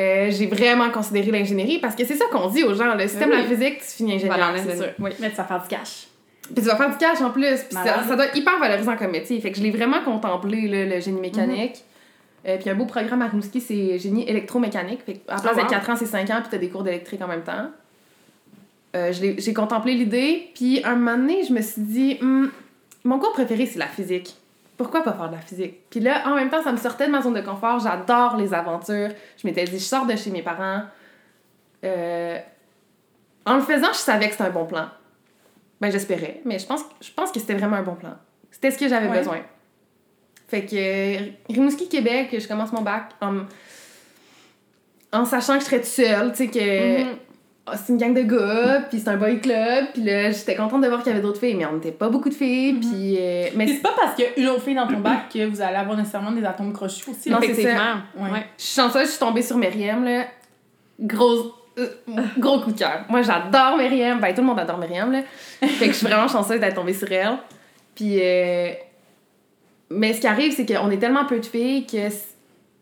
Euh, j'ai vraiment considéré l'ingénierie parce que c'est ça qu'on dit aux gens. Si t'aimes Oui. la physique, tu finis ingénieur, Voilà, c'est sûr. Oui. Mais ça fait du cash. Puis tu vas faire du cash en plus. Puis ça, doit être hyper valorisant comme métier. Fait que je l'ai vraiment contemplé, là, le génie mécanique. Euh, puis un beau programme à Rimouski, c'est génie électromécanique. Fait à la place Ah, d'être 4 ans, c'est 5 ans, puis t'as des cours d'électrique en même temps. Euh, j'ai contemplé l'idée, puis un moment donné, je me suis dit, Hmm, mon cours préféré, c'est la physique. Pourquoi pas faire de la physique? Puis là, en même temps, ça me sortait de ma zone de confort. J'adore les aventures. Je m'étais dit, je sors de chez mes parents. Euh, En le faisant, je savais que c'était un bon plan. Ben, j'espérais, mais je pense, je pense que c'était vraiment un bon plan. C'était ce que j'avais Ouais. besoin. Fait que euh, Rimouski, Québec, je commence mon bac en, en sachant que je serais toute seule, tu sais, que Mhm. Ah, c'est une gang de gars, puis c'est un boy club, puis là, j'étais contente de voir qu'il y avait d'autres filles, mais on n'était pas beaucoup de filles, puis... euh, mais c'est pas parce qu'il y a une autre fille dans ton bac que vous allez avoir nécessairement des atomes crochus aussi. Non, là. c'est Effectivement. Ouais. Ouais. Je suis chanceuse, je suis tombée sur Myriam, là. Gros, euh, gros coup de cœur. Moi, j'adore Myriam. Ben, tout le monde adore Myriam, là. Fait que je suis vraiment chanceuse d'être tombée sur elle. Puis, euh, mais ce qui arrive, c'est qu'on est tellement peu de filles que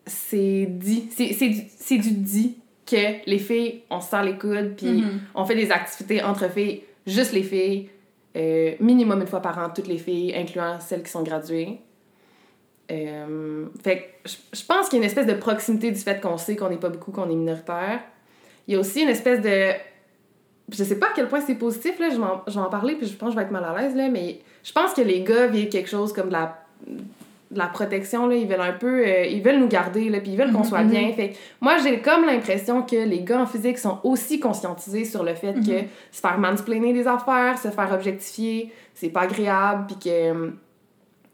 c'est dit. C'est, c'est, du, c'est du dit que les filles, on se serre les coudes, puis Mhm. on fait des activités entre filles, juste les filles, euh, minimum une fois par an, toutes les filles, incluant celles qui sont graduées. Euh, fait que je, pense qu'il y a une espèce de proximité du fait qu'on sait qu'on n'est pas beaucoup, qu'on est minoritaire. Il y a aussi une espèce de. Je sais pas à quel point c'est positif, là, je, vais en parler, puis je pense que je vais être mal à l'aise, là, mais je pense que les gars vivent quelque chose comme de la, de la protection, là, ils veulent un peu. euh, ils veulent nous garder, là, puis ils veulent qu'on soit mhm. bien. Fait moi, j'ai comme l'impression que les gars en physique sont aussi conscientisés sur le fait que Mhm. se faire mansplainer des affaires, se faire objectifier, c'est pas agréable, puis que. hum,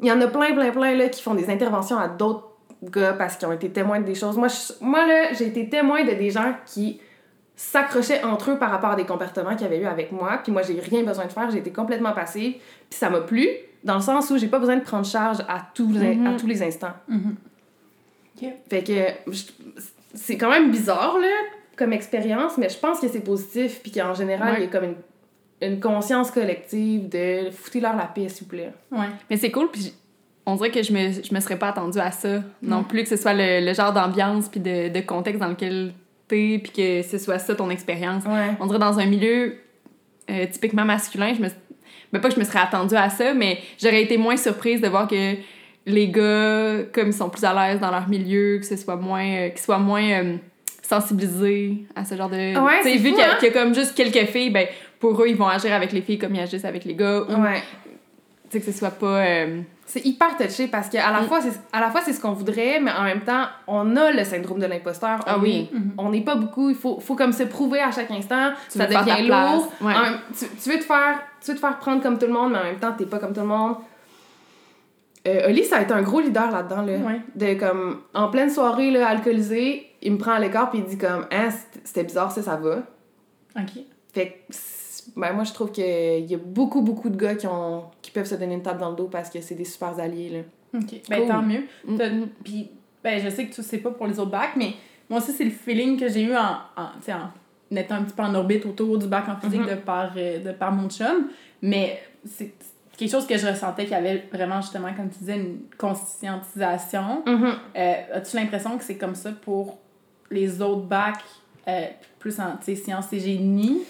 Il y en a plein, plein, plein, là, qui font des interventions à d'autres gars parce qu'ils ont été témoins de des choses. Moi, je- moi là, j'ai été témoin de des gens qui s'accrochaient entre eux par rapport à des comportements qu'ils avaient eu avec moi, puis moi, j'ai rien besoin de faire, j'ai été complètement passive, puis ça m'a plu, dans le sens où j'ai pas besoin de prendre charge à tous les, Mhm. à tous les instants. Mhm. Fait que c'est quand même bizarre, là, comme expérience, mais je pense que c'est positif, puis qu'en général, Ouais. il y a comme une, une conscience collective de foutez-leur la paix, s'il vous plaît. Ouais. Mais c'est cool, puis on dirait que je me, je me serais pas attendue à ça non Mm. plus, que ce soit le, le genre d'ambiance puis de, de contexte dans lequel t'es, puis que ce soit ça ton expérience. Ouais. On dirait dans un milieu euh, typiquement masculin, je me ben pas que je me serais attendue à ça, mais j'aurais été moins surprise de voir que les gars, comme ils sont plus à l'aise dans leur milieu, que ce soit moins, euh, qu'ils soient moins euh, sensibilisés à ce genre de... Ouais, Tu sais, c'est vu fou, qu'il y, a- hein? qu'il y a comme juste quelques filles, ben pour eux, ils vont agir avec les filles comme ils agissent avec les gars, ou Ouais. Tu sais, que ce soit pas... euh, C'est hyper touché parce qu'à la, Mm. fois, c'est- à la fois, c'est ce qu'on voudrait, mais en même temps, on a le syndrome de l'imposteur. Ah On oui. est- On n'est pas beaucoup. Il faut, faut comme se prouver à chaque instant. Tu ça devient lourd. Ouais. Tu, tu veux te faire, tu veux te faire prendre comme tout le monde, mais en même temps, t'es pas comme tout le monde. Euh, Oli, ça a été un gros leader là-dedans. Là. Ouais. De comme, en pleine soirée, là, alcoolisé, il me prend à l'écart puis il dit comme, hein, c'était- bizarre, ça, ça va. Ok. Fait que, ben, moi, je trouve qu'il y a beaucoup, beaucoup de gars qui, ont, qui peuvent se donner une tape dans le dos parce que c'est des super alliés. Là. Ok. Ben, Cool. tant mieux. Mm. Puis, ben, je sais que tu sais pas pour les autres bacs, mais moi aussi, c'est le feeling que j'ai eu en, en, en étant un petit peu en orbite autour du bac en physique Mhm. de, par, euh, de par mon chum. Mais c'est quelque chose que je ressentais qu'il y avait vraiment, justement, comme tu disais, une conscientisation. Euh, As-tu l'impression que c'est comme ça pour les autres bacs, euh, plus en sciences et génie?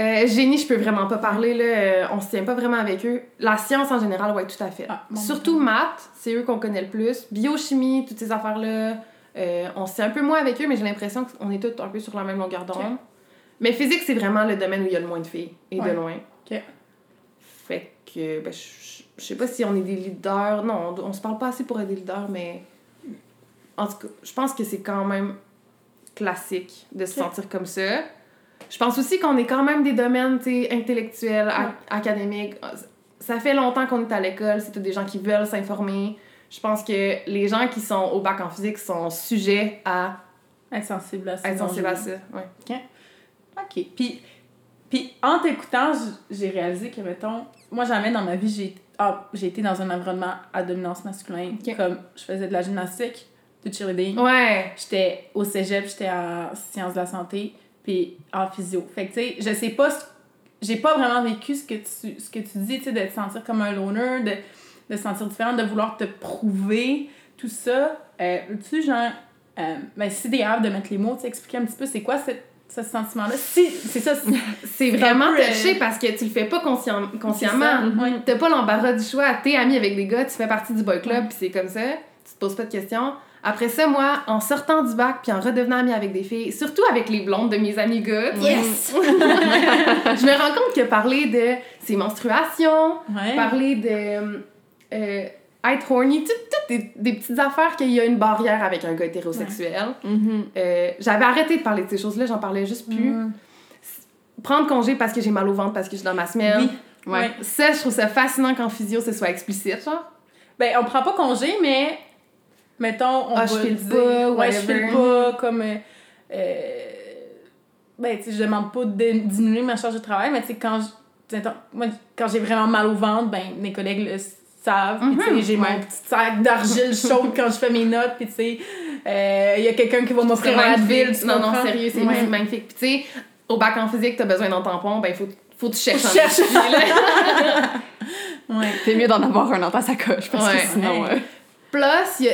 Euh, génie, je peux vraiment pas parler, là. euh, on se tient pas vraiment avec eux. La science en général, ouais, tout à fait. Ah, bon, Surtout maths, c'est eux qu'on connaît le plus. Biochimie, toutes ces affaires-là, euh, on se tient un peu moins avec eux, mais j'ai l'impression qu'on est tous un peu sur la même longueur d'onde. Mais physique, c'est vraiment le domaine où il y a le moins de filles, et Ouais. de loin. Fait que, ben, je sais pas si on est des leaders. Non, on, on se parle pas assez pour être des leaders, mais en tout cas, je pense que c'est quand même classique de se sentir comme ça. Je pense aussi qu'on est quand même des domaines intellectuels, Ouais. académiques. Ça fait longtemps qu'on est à l'école, c'est tous des gens qui veulent s'informer. Je pense que les gens qui sont au bac en physique sont sujets à Être sensible à ça. être sensibles à ça. Ouais. OK. Puis, puis en t'écoutant, j'ai réalisé que, mettons, moi, jamais dans ma vie, j'ai ah, j'ai été dans un environnement à dominance masculine. Ok. Comme je faisais de la gymnastique, du cheerleading. Ouais. J'étais au cégep, j'étais en sciences de la santé, puis en physio. Fait que, tu sais, je sais pas, ce- j'ai pas vraiment vécu ce que tu, ce que tu dis, tu sais, de te sentir comme un loner, de, de se sentir différente, de vouloir te prouver, tout ça. Euh, tu genre, euh, ben, t'es capable de mettre les mots, tu sais, expliquer un petit peu c'est quoi cette- ce sentiment-là? Si, c'est ça, c'est C'est C'est vraiment touché euh, parce que tu le fais pas c'est consciemment. T'as pas l'embarras du choix. T'es ami avec des gars, tu fais partie du boy club, puis c'est comme ça. Tu te poses pas de questions. Après ça, moi, en sortant du bac, puis en redevenant amie avec des filles, surtout avec les blondes de mes amis gars, Yes! je me rends compte que parler de ses menstruations, Ouais. parler de euh, être horny, tout- toutes des, des petites affaires qu'il y a une barrière avec un gars hétérosexuel. Mhm. Euh, J'avais arrêté de parler de ces choses-là, j'en parlais juste plus. Mm. Prendre congé parce que j'ai mal au ventre, parce que je suis dans ma semaine. Oui. Ouais. Ouais. Ça, je trouve ça fascinant qu'en physio, ce soit explicite, genre. Ben, on prend pas congé, mais mettons, on Ah, va je file dire, pas, ouais, je file pas, comme euh, euh, Ben, tu sais, je demande pas de diminuer ma charge de travail, mais tu sais, quand je- tu sais, moi, quand j'ai vraiment mal au ventre, ben, mes collègues le savent. Puis, tu sais, Mhm, j'ai ouais. mon petit sac d'argile chaude quand je fais mes notes. Puis, tu sais, euh, il y a quelqu'un qui va m'offrir un Advil. tu Non, non, sérieux, c'est Ouais. magnifique. Puis tu sais, au bac en physique, t'as besoin d'un tampon, ben faut, faut que tu cherches Faut que un tu cherches. là. Ouais. C'est mieux d'en avoir un dans ta sacoche parce Ouais. que sinon. Ouais. euh, Plus,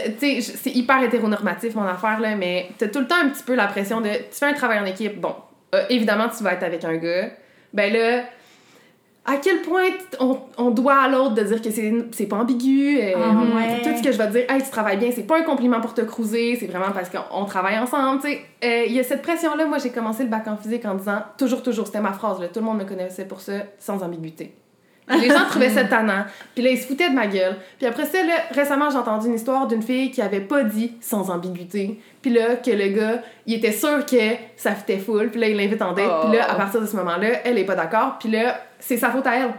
c'est hyper hétéronormatif mon affaire, là, mais t'as tout le temps un petit peu la pression de. Tu fais un travail en équipe, bon, euh, évidemment, tu vas être avec un gars. Ben là, à quel point on, on doit à l'autre de dire que c'est pas ambigu. euh, Ah, ouais. Tout ce que je vais te dire, hey, tu travailles bien, c'est pas un compliment pour te cruiser, c'est vraiment parce qu'on on travaille ensemble. Euh, Il y a cette pression-là. Moi, j'ai commencé le bac en physique en disant toujours, toujours, c'était ma phrase, là, tout le monde me connaissait pour ça, sans ambiguïté. Les gens trouvaient ça tannant. Puis là, ils se foutaient de ma gueule. Puis après ça, là, récemment, j'ai entendu une histoire d'une fille qui avait pas dit sans ambiguïté. Puis là, que le gars, il était sûr que ça fitait full. Puis là, il l'invite en date. Puis là, à Oh. partir de ce moment-là, elle est pas d'accord. Puis là, c'est sa faute à elle.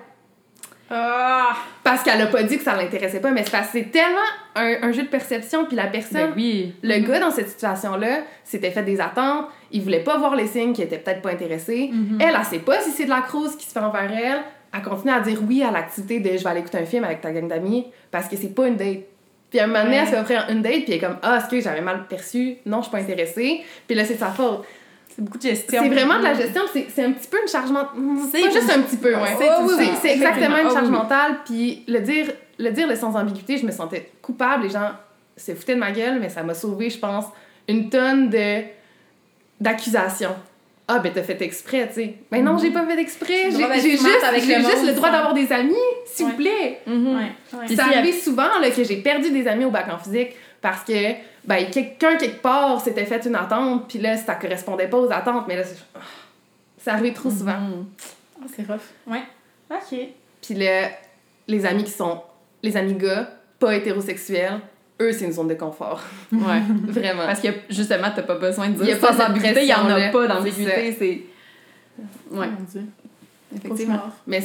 Ah! Parce qu'elle a pas dit que ça l'intéressait pas. Mais c'est tellement un, un jeu de perception. Puis la personne, Ben oui. le gars dans cette situation-là s'était fait des attentes. Il voulait pas voir les signes qu'il était peut-être pas intéressé. Mhm. Elle, elle sait pas si c'est de la crouse qui se fait envers elle. Elle continue à dire oui à l'activité de je vais aller écouter un film avec ta gang d'amis parce que c'est pas une date. Puis à un moment donné, elle se fait une date, puis elle est comme Ah, est-ce que j'avais mal perçu Non, je suis pas intéressée. Puis là, c'est sa faute. C'est beaucoup de gestion. C'est vraiment de la gestion, c'est c'est un petit peu une charge mentale. C'est pas juste un petit peu, ouais. C'est Oh, oui, oui, exactement une Oh, charge oui. mentale. Puis le dire, le dire le sans ambiguïté, je me sentais coupable. Les gens se foutaient de ma gueule, mais ça m'a sauvé, je pense, une tonne de d'accusations. Ah, ben t'as fait exprès, tu sais. Ben non, j'ai pas fait exprès. J'ai juste, avec le juste le droit d'avoir des amis, s'il vous plaît. Mhm. Ouais, ouais. Puis C'est si arrivé souvent là, que j'ai perdu des amis au bac en physique parce que ben, quelqu'un quelque part s'était fait une attente, puis là, ça correspondait pas aux attentes, mais là, c'est ah, c'est arrivé trop souvent. Mhm. Ah, c'est rough. Ouais. Ok. Puis là, les amis qui sont les amis gars, pas hétérosexuels, eux, c'est une zone de confort. Ouais. Vraiment. Parce que justement, t'as pas besoin de Il y a dire pas sans cette ambiguïté, il y en a pas C'est d'ambiguïté, c'est. Ouais, Mon Dieu. effectivement. Mais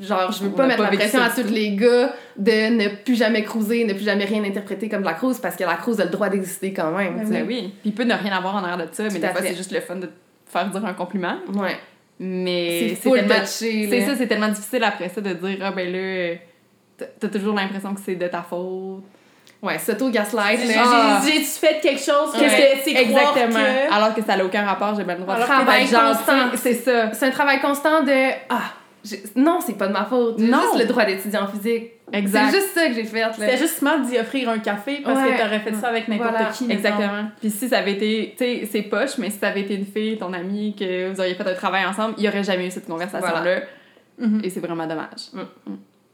genre, je veux pas mettre pas la pression à tous les gars de ne plus jamais cruiser, ne plus jamais rien interpréter comme de la cruise parce que la cruise a le droit d'exister quand même. Ben. Ben oui. Puis il peut ne rien avoir en arrière de ça, mais des fois, c'est juste le fun de te faire dire un compliment. Ouais. Mais C'est tellement. C'est ça, c'est tellement difficile après ça de dire, ah ben là, t'as toujours l'impression que c'est de ta faute. Ouais, s'auto-gaslight. J'ai- là. Ah. J'ai-tu fait quelque chose? Qu'est-ce Ouais, que c'est croire Exactement. que... Alors que ça n'a aucun rapport, j'ai bien le droit de Alors, travail d'être gentil. constant. C'est ça. C'est un travail constant de Ah, j'ai- non, c'est pas de ma faute. J'ai Non. juste le droit d'étudier en physique. Exact. C'est juste ça que j'ai fait. Là. C'était juste smart d'y offrir un café parce Ouais. que t'aurais fait ça avec n'importe Voilà. qui. Exactement. Puis si ça avait été, tu sais, c'est poche, mais si ça avait été une fille, ton amie, que vous auriez fait un travail ensemble, il y aurait jamais eu cette conversation-là. Mhm. Et c'est vraiment dommage.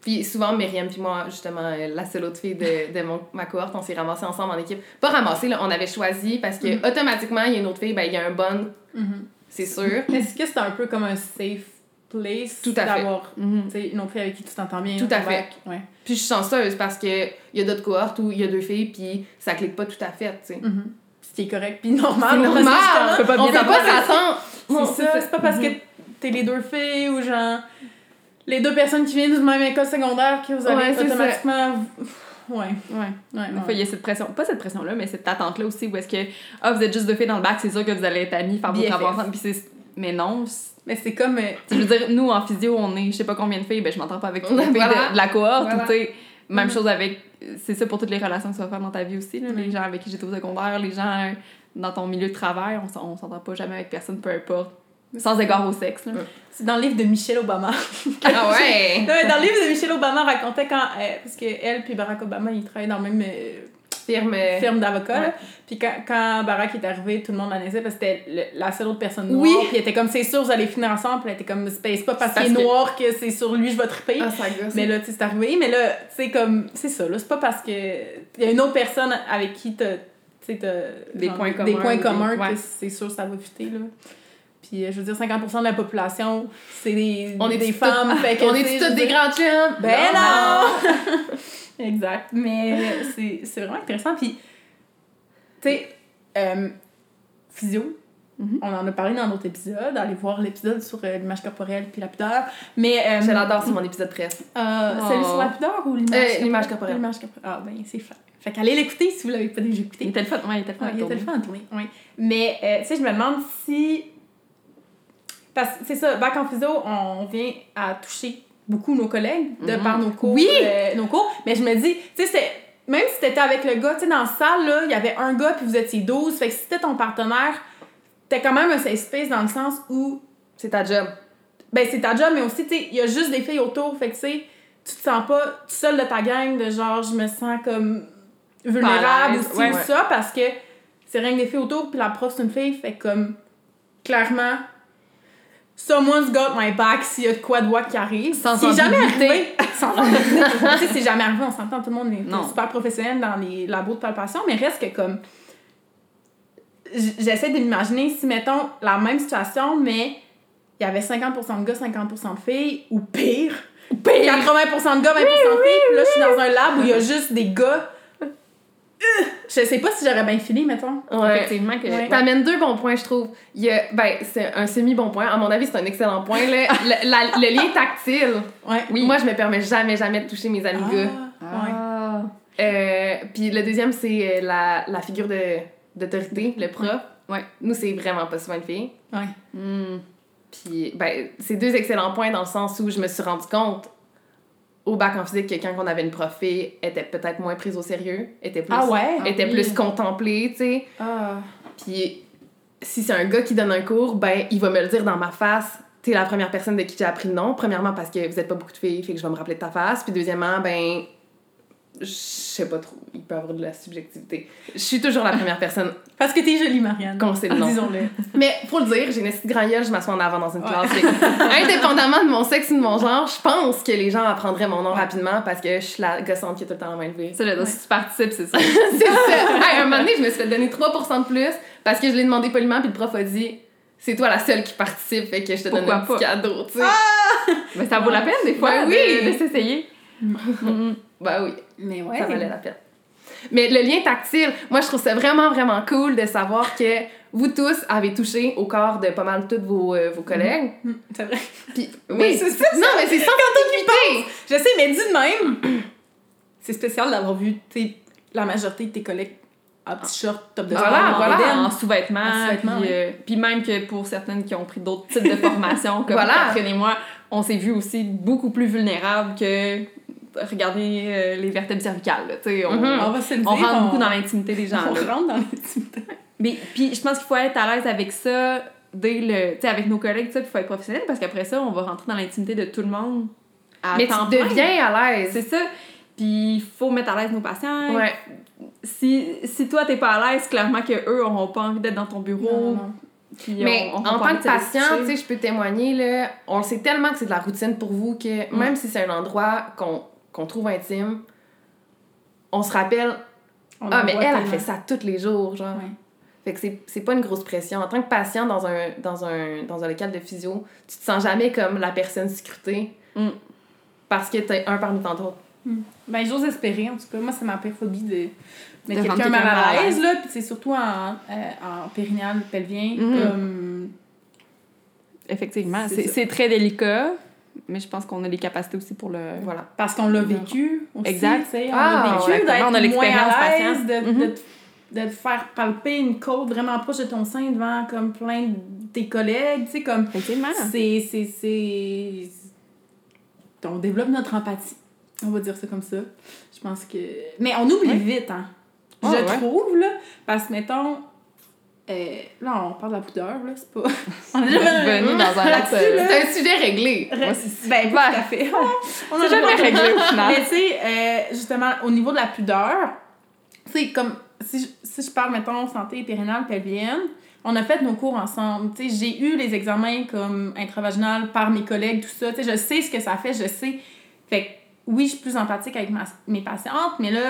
Puis souvent, Myriam puis moi, justement, euh, la seule autre fille de, de mon, ma cohorte, on s'est ramassés ensemble en équipe. Pas ramassés, là, on avait choisi parce que Mhm. automatiquement, il y a une autre fille, ben il y a un bon, Mhm. c'est sûr. Est-ce que c'est un peu comme un safe place d'avoir tu sais, une autre fille avec qui tu t'entends bien? Tout à fait. Ouais. Puis je suis chanceuse parce que il y a d'autres cohortes où il y a deux filles, puis ça clique pas tout à fait, tu sais. Mhm. Ce qui est correct puis normal. C'est normal, justement, on peut pas On ça, c'est pas parce que t'es les deux filles ou genre les deux personnes qui viennent du même école secondaire que vous allez Ouais, automatiquement. Ouais, Ouais. ouais. Des ouais. fois, il y a cette pression, pas cette pression-là, mais cette attente-là aussi où est-ce que, ah, vous êtes juste deux filles dans le bac, c'est sûr que vous allez être amis, faire vos travaux ensemble. Puis c'est. Mais non. c'est- Mais c'est comme. euh, Je veux dire, nous, en physio, on est, je sais pas combien de filles, ben je m'entends pas avec toutes les filles Voilà. de, de la cohorte. Voilà. tu sais, même Mhm. chose avec. C'est ça pour toutes les relations que tu vas faire dans ta vie aussi. là, Les gens avec qui j'étais au secondaire, les gens euh, dans ton milieu de travail, on s'entend pas jamais avec personne, peu importe. Sans égard au sexe. Là. Ouais. C'est dans le livre de Michelle Obama. Ah ouais! Non, mais dans le livre de Michelle Obama, elle racontait quand. euh, parce que elle puis Barack Obama, ils travaillent dans le même euh, Firme. firme d'avocats. là. Ouais. Puis quand, quand Barack est arrivé, tout le monde l'analyser parce que c'était le- la seule autre personne noire. Oui. Puis elle était comme, c'est sûr, vous allez finir ensemble. Puis elle était comme, c'est pas- parce, Parce qu'il est que- noir que c'est sur lui, je vais triper. Ah, ça gosse. Mais là, tu sais, c'est arrivé. Mais là, tu sais, comme, c'est ça, là. C'est pas parce que. Il y a une autre personne avec qui t'as. tu sais, t'as- Des genre, points Des communs points des- communs ouais. que c'est sûr, ça va fuiter, là. Puis, euh, je veux dire, 50% de la population, c'est des, On est des toutes- femmes. fait que, on est veux des grands chums! ben non! exact. Mais c'est vraiment intéressant. Puis, tu sais, euh, physio, Mhm. on en a parlé dans d'autres épisodes. Allez voir l'épisode sur euh, l'image corporelle puis la pudeur. Mais. euh, Je l'adore, c'est mon épisode 13. euh, Oh. Celui sur la pudeur ou l'image Euh, l'image corporelle. L'image corporelle. Ah, ben, c'est fait. Fait qu'allez l'écouter si vous l'avez pas déjà écouté. Il était le fun, ouais, il était le fun. Ah, à il était le tourner. fun à tourner, oui. Mais, tu sais, je me demande si. Parce que c'est ça, bac en physio, on vient à toucher beaucoup nos collègues de Mhm. par nos cours. Oui! euh, nos cours. Mais je me dis, tu sais, même si t'étais avec le gars, tu sais, dans la salle, là, il y avait un gars puis vous étiez 12. Fait que si c'était ton partenaire, t'es quand même un safe space dans le sens où, C'est ta job. ben, c'est ta job, mais aussi, tu sais, il y a juste des filles autour. Fait que, tu sais, tu te sens pas tout seul de ta gang, de genre, je me sens comme vulnérable Ouais, ou ouais. ça, parce que c'est rien que des filles autour, puis la prof, c'est une fille. Fait que, comme, clairement, someone's got my back s'il y a de quoi de what qui arrive. Sans c'est jamais arrivé. Sans tu sais, c'est jamais arrivé, on s'entend, tout le monde est Non. super professionnel dans les labos de palpation, mais reste que comme. J'essaie de m'imaginer si, mettons, la même situation, mais il y avait 50% de gars, 50% de filles, ou pire. 80% de gars, 20% de filles, puis là, je suis dans un lab où il y a juste des gars. Je sais pas si j'aurais bien fini, mettons. Ouais. Effectivement que. Ouais. T'amènes deux bons points, je trouve. Il y a, ben, c'est un semi-bon point. À mon avis, c'est un excellent point. Là. Le, la- le lien tactile. Ouais. Moi, je me permets jamais, jamais de toucher mes amis gars. Ah. Ah. Euh, puis le deuxième, c'est euh, la, la figure de, d'autorité, le prof. Ouais. Nous, c'est vraiment pas souvent une fille. Ouais. Hmm. Puis, ben, c'est deux excellents points dans le sens où je me suis rendu compte au bac en physique que quand on avait une prof fille, elle était peut-être moins prise au sérieux, était plus, Ah ouais? était oui. plus contemplée, tu sais. Ah. Puis si c'est un gars qui donne un cours, ben il va me le dire dans ma face. T'es la première personne de qui j'ai appris le nom. Premièrement parce que vous êtes pas beaucoup de filles, fait que je vais me rappeler de ta face. Puis deuxièmement, ben je sais pas trop, il peut avoir de la subjectivité. Je suis toujours la première personne Parce que t'es jolie, Marianne. qu'on sait le nom? Disons-le. Mais faut le dire, j'ai une petite grand je m'assois en avant dans une Ouais. classe. Indépendamment de mon sexe ou de mon genre, je pense que les gens apprendraient mon nom rapidement parce que je suis la gossante qui a tout le temps la main levée. Ça, là, si tu participes, c'est ça. C'est ça. Hey, un moment donné, je me suis fait donner 3% de plus parce que je l'ai demandé poliment, puis le prof a dit c'est toi la seule qui participe, fait que je te donne un petit pas? cadeau, tu sais. Mais ça vaut la peine, des fois, Ben de- oui. de, s'essayer. Mhm. Bah oui, Mais ouais. ça valait la peine. Mais le lien tactile, moi je trouve ça vraiment, vraiment cool de savoir que vous tous avez touché au corps de pas mal tous vos, euh, vos collègues. Mm, C'est vrai. Puis, Oui, mais, c'est ça, Non, mais c'est sans ambiguïté. Je sais, mais dis de même. C'est spécial d'avoir vu la majorité de tes collègues en petit short, top de Voilà, forme, voilà. En sous-vêtements. Puis, oui. euh, puis même que pour certaines qui ont pris d'autres types de formations, comme Voilà. Catherine et moi, on s'est vu aussi beaucoup plus vulnérables que regarder euh, les vertèbres cervicales. là. On, Mhm. On va se le dire. on rentre beaucoup dans l'intimité des gens. On là. rentre dans l'intimité. Mais puis je pense qu'il faut être à l'aise avec ça dès le tu sais avec nos collègues il faut être professionnel parce qu'après ça on va rentrer dans l'intimité de tout le monde à Mais temps tu plein. deviens à l'aise. C'est ça. Puis il faut mettre à l'aise nos patients. Ouais. Si, si toi t'es pas à l'aise, clairement que eux auront pas envie d'être dans ton bureau. Non, non. puis Mais on- on en tant que patient, tu sais, je peux témoigner, là, on sait tellement que c'est de la routine pour vous que Mm. même si c'est un endroit qu'on qu'on trouve intime, on se rappelle, On ah, mais elle, elle tellement. fait ça tous les jours, genre. Ouais. Fait que c'est- pas une grosse pression. En tant que patient dans un, dans un, dans un local de physio, tu te sens jamais comme la personne scrutée Mm. parce que t'es un parmi tant d'autres. Ben, j'ose espérer, en tout cas. Moi, c'est ma pire phobie de mettre quelqu'un mal à l'aise, là. Puis c'est surtout en, euh, en périnéal pelvien. Mhm. Comme... Effectivement, c'est très délicat, mais je pense qu'on a les capacités aussi pour le. Voilà. Parce qu'on l'a vécu aussi, Exact. on Ah, l'a vécu, exactement, on a d'être moins à l'aise, de, Mhm. de, te- de te faire palper une côte vraiment proche de ton sein devant comme plein de tes collègues, tu sais, comme... C'est... c'est, c'est... On développe notre empathie, on va dire ça comme ça. Je pense que... Mais on oublie vite, hein. Ah, Je ouais. trouve, là, parce que, mettons... euh, là, on parle de la pudeur, là, c'est pas... on est jamais Venu dans un autre. C'est un sujet réglé. Moi, c'est- Ben, Ouais. tout à fait. On a jamais réglé au final. Mais tu sais, euh, justement, au niveau de la pudeur, tu sais, comme si je, si je parle, mettons, santé périnale pelvienne, on a fait nos cours ensemble. Tu sais, j'ai eu les examens comme intravaginal par mes collègues, tout ça. Tu sais, je sais ce que ça fait, je sais. Fait que oui, je suis plus empathique avec ma- mes patientes, mais là,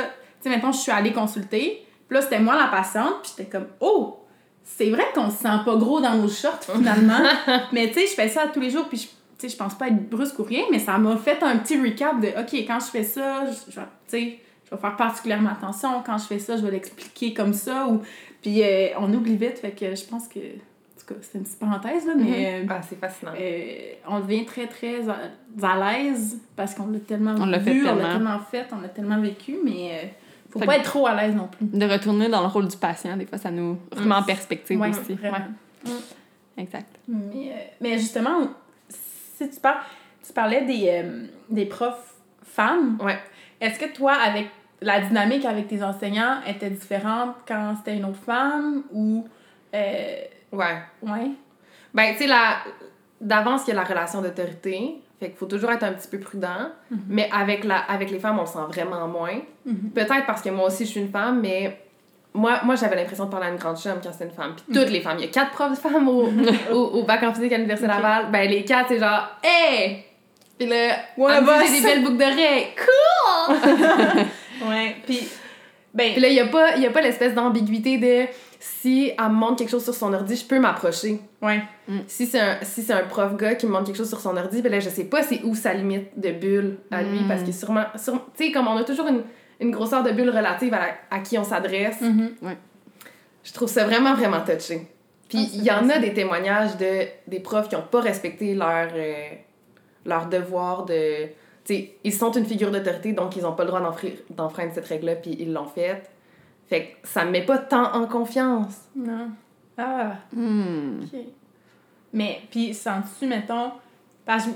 tu sais, mettons, je suis allée consulter. Puis là, c'était moi la patiente, puis j'étais comme, oh! C'est vrai qu'on se sent pas gros dans nos shorts, finalement. mais tu sais, je fais ça tous les jours, puis je, pense pas être brusque ou rien, mais ça m'a fait un petit recap de, OK, quand je fais ça, je, je vais, tu sais, je vais faire particulièrement attention. Quand je fais ça, je vais l'expliquer comme ça. Ou... Puis euh, on oublie vite, fait que je pense que, en tout cas, c'est une petite parenthèse, là, mais euh, Ah, c'est fascinant. euh, on devient très, très à, à l'aise parce qu'on l'a tellement On l'a fait vu, on l'a tellement. tellement fait, on l'a tellement vécu, mais euh, faut Fait pas être trop à l'aise non plus. De retourner dans le rôle du patient, des fois, ça nous remet en perspective Ouais, aussi. vraiment. exact. Mais, euh, mais justement, si tu, parles, tu parlais des, euh, des profs femmes, Ouais. est-ce que toi, avec la dynamique avec tes enseignants, était différente quand c'était une autre femme ou. euh, Ouais. ouais? Ben, tu sais, la... d'avance, il y a la relation d'autorité. Fait qu'il faut toujours être un petit peu prudent. Mais avec, la... avec les femmes, on le sent vraiment moins. Mhm. Peut-être parce que moi aussi, je suis une femme, mais moi, moi j'avais l'impression de parler à une grande chum quand c'était une femme. Puis toutes les femmes. Il y a quatre profs de femmes au, au, au bac en physique à l'Université. Laval. Ben, les quatre, c'est genre, hey! Puis là, Ouais, j'ai des belles boucles d'oreilles. Cool! Ouais. Puis. Ben. Puis là, il n'y a pas, y a pas l'espèce d'ambiguïté de si elle me montre quelque chose sur son ordi, je peux m'approcher. Ouais. Si c'est un, si un prof gars qui me montre quelque chose sur son ordi, ben là, je sais pas c'est où sa limite de bulle à lui, Mm. parce que sûrement, tu sais, comme on a toujours une, une grosseur de bulle relative à, la- à qui on s'adresse, Mhm. je trouve ça vraiment, vraiment touché. Puis Ah, il y en a des témoignages de des profs qui ont pas respecté leur, euh, leur devoir de. Tu sais, ils sont une figure d'autorité, donc ils ont pas le droit d'enfreindre cette règle-là, puis ils l'ont faite. Fait que ça me met pas tant en confiance. Non. Ah. Hmm. Ok. Mais, puis, sens-tu, mettons, parce que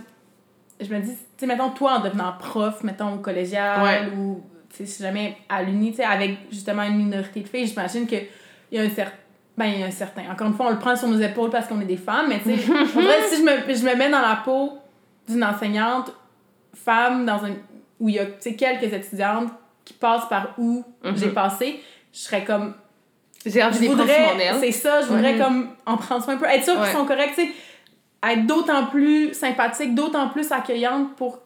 je, je me dis, tu sais, mettons, toi, en devenant prof, mettons, au collégial, Ouais. ou, tu sais, si jamais à l'uni, tu sais, avec justement une minorité de filles, j'imagine qu'il y a un certain. Ben, il y a un certain. Encore une fois, on le prend sur nos épaules parce qu'on est des femmes, mais tu sais, en vrai, si je me, je me mets dans la peau d'une enseignante femme, dans un. où il y a, tu sais, quelques étudiantes qui passent par où Mhm. j'ai passé, je serais comme J'ai envie je voudrais, c'est ça, je voudrais comme en prendre soin un peu, être sûr Ouais. qu'ils sont corrects, tu sais, être d'autant plus sympathique, d'autant plus accueillante pour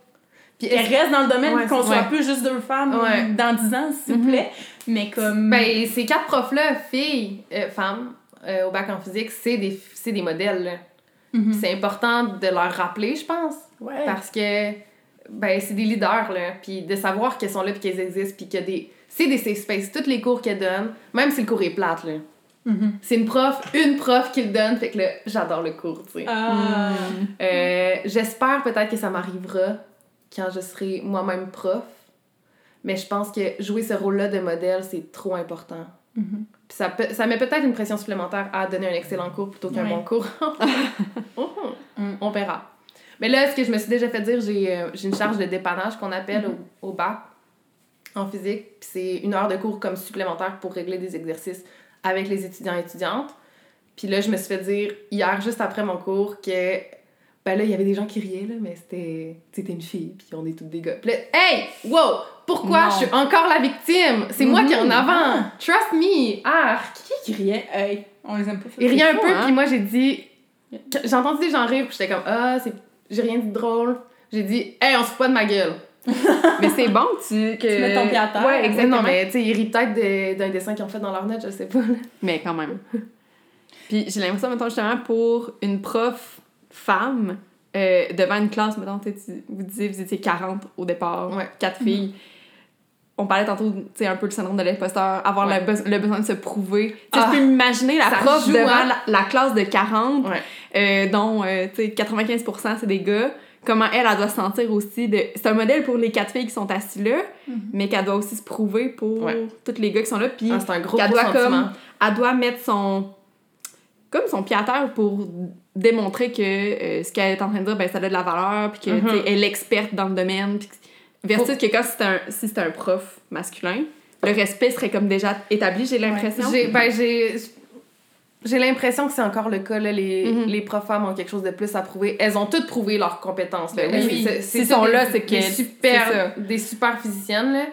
Puis qu'elles restent dans le domaine, Ouais, qu'on soit ouais. plus juste deux femmes dans dix ans, s'il vous Mhm. plaît. Mais comme. Ben, ces quatre profs-là, filles, euh, femmes, euh, au bac en physique, c'est des, des modèles. là. Mhm. C'est important de leur rappeler, je pense. Ouais. Parce que, ben, c'est des leaders, là. Puis de savoir qu'elles sont là, puis qu'elles existent, puis qu'il y a des. C'est des safe space. Tous les cours qu'elles donnent, même si le cours est plate, là. Mhm. C'est une prof, une prof qui le donne, fait que là, j'adore le cours, tu sais. Ah. Euh, J'espère peut-être que ça m'arrivera quand je serai moi-même prof. Mais je pense que jouer ce rôle-là de modèle, c'est trop important. Mhm. Puis ça, peut- ça met peut-être une pression supplémentaire à donner un excellent cours plutôt qu'un Ouais. bon cours. Oh, Mm. On verra. Mais là, ce que je me suis déjà fait dire, j'ai euh, j'ai une charge de dépannage qu'on appelle au, au bac en physique. Puis c'est une heure de cours comme supplémentaire pour régler des exercices avec les étudiants et étudiantes. Puis là, je me suis fait dire hier, juste après mon cours, que ben là, il y avait des gens qui riaient, là, mais c'était c'était une fille, puis on est toutes des gars. Puis là, hey, wow, pourquoi Non. je suis encore la victime? C'est moi qui est en avant. Trust me. Arc. Qui qui riait? Hey, on les aime pas. Il riait un peu, hein? puis moi, j'ai dit... J'ai entendu des gens rire, puis j'étais comme, ah, c'est... J'ai rien dit de drôle. J'ai dit, hey, on se fout pas de ma gueule. Mais c'est bon que tu. Que... Tu mets ton pied à terre. Ouais, exactement. Mais tu sais, ils rient peut-être de- d'un dessin qu'ils ont fait dans leur note, je sais pas. là. Mais quand même. Puis j'ai l'impression, mettons, justement, pour une prof femme, euh, devant une classe, mettons, tu vous disiez, vous étiez 40 au départ, Ouais. quatre filles. On parlait tantôt, tu sais, un peu le syndrome de l'imposteur, avoir Ouais. le, bes- le besoin de se prouver. Tu Ah, peux m'imaginer la prof joue, devant hein? la, la classe de 40, Ouais. euh, dont, euh, tu sais, 95% c'est des gars. Comment elle, elle doit se sentir aussi de... C'est un modèle pour les quatre filles qui sont assises là, Mhm. mais qu'elle doit aussi se prouver pour Ouais. tous les gars qui sont là. Puis Ah, c'est un gros, qu'elle gros doit sentiment. comme elle doit mettre son comme son pied à terre pour démontrer que euh, ce qu'elle est en train de dire ben ça a de la valeur puis que Mhm. elle est l'experte dans le domaine que- versus que quand c'est un si c'est un prof masculin le respect serait comme déjà établi j'ai l'impression ben, j'ai, j'ai l'impression que c'est encore le cas. Là, les, Mhm. les profs femmes ont quelque chose de plus à prouver. Elles ont toutes prouvé leurs compétences. Là. Ben Oui, oui. c'est- sont là, c'est que- super, c'est ça. des super physiciennes. Là.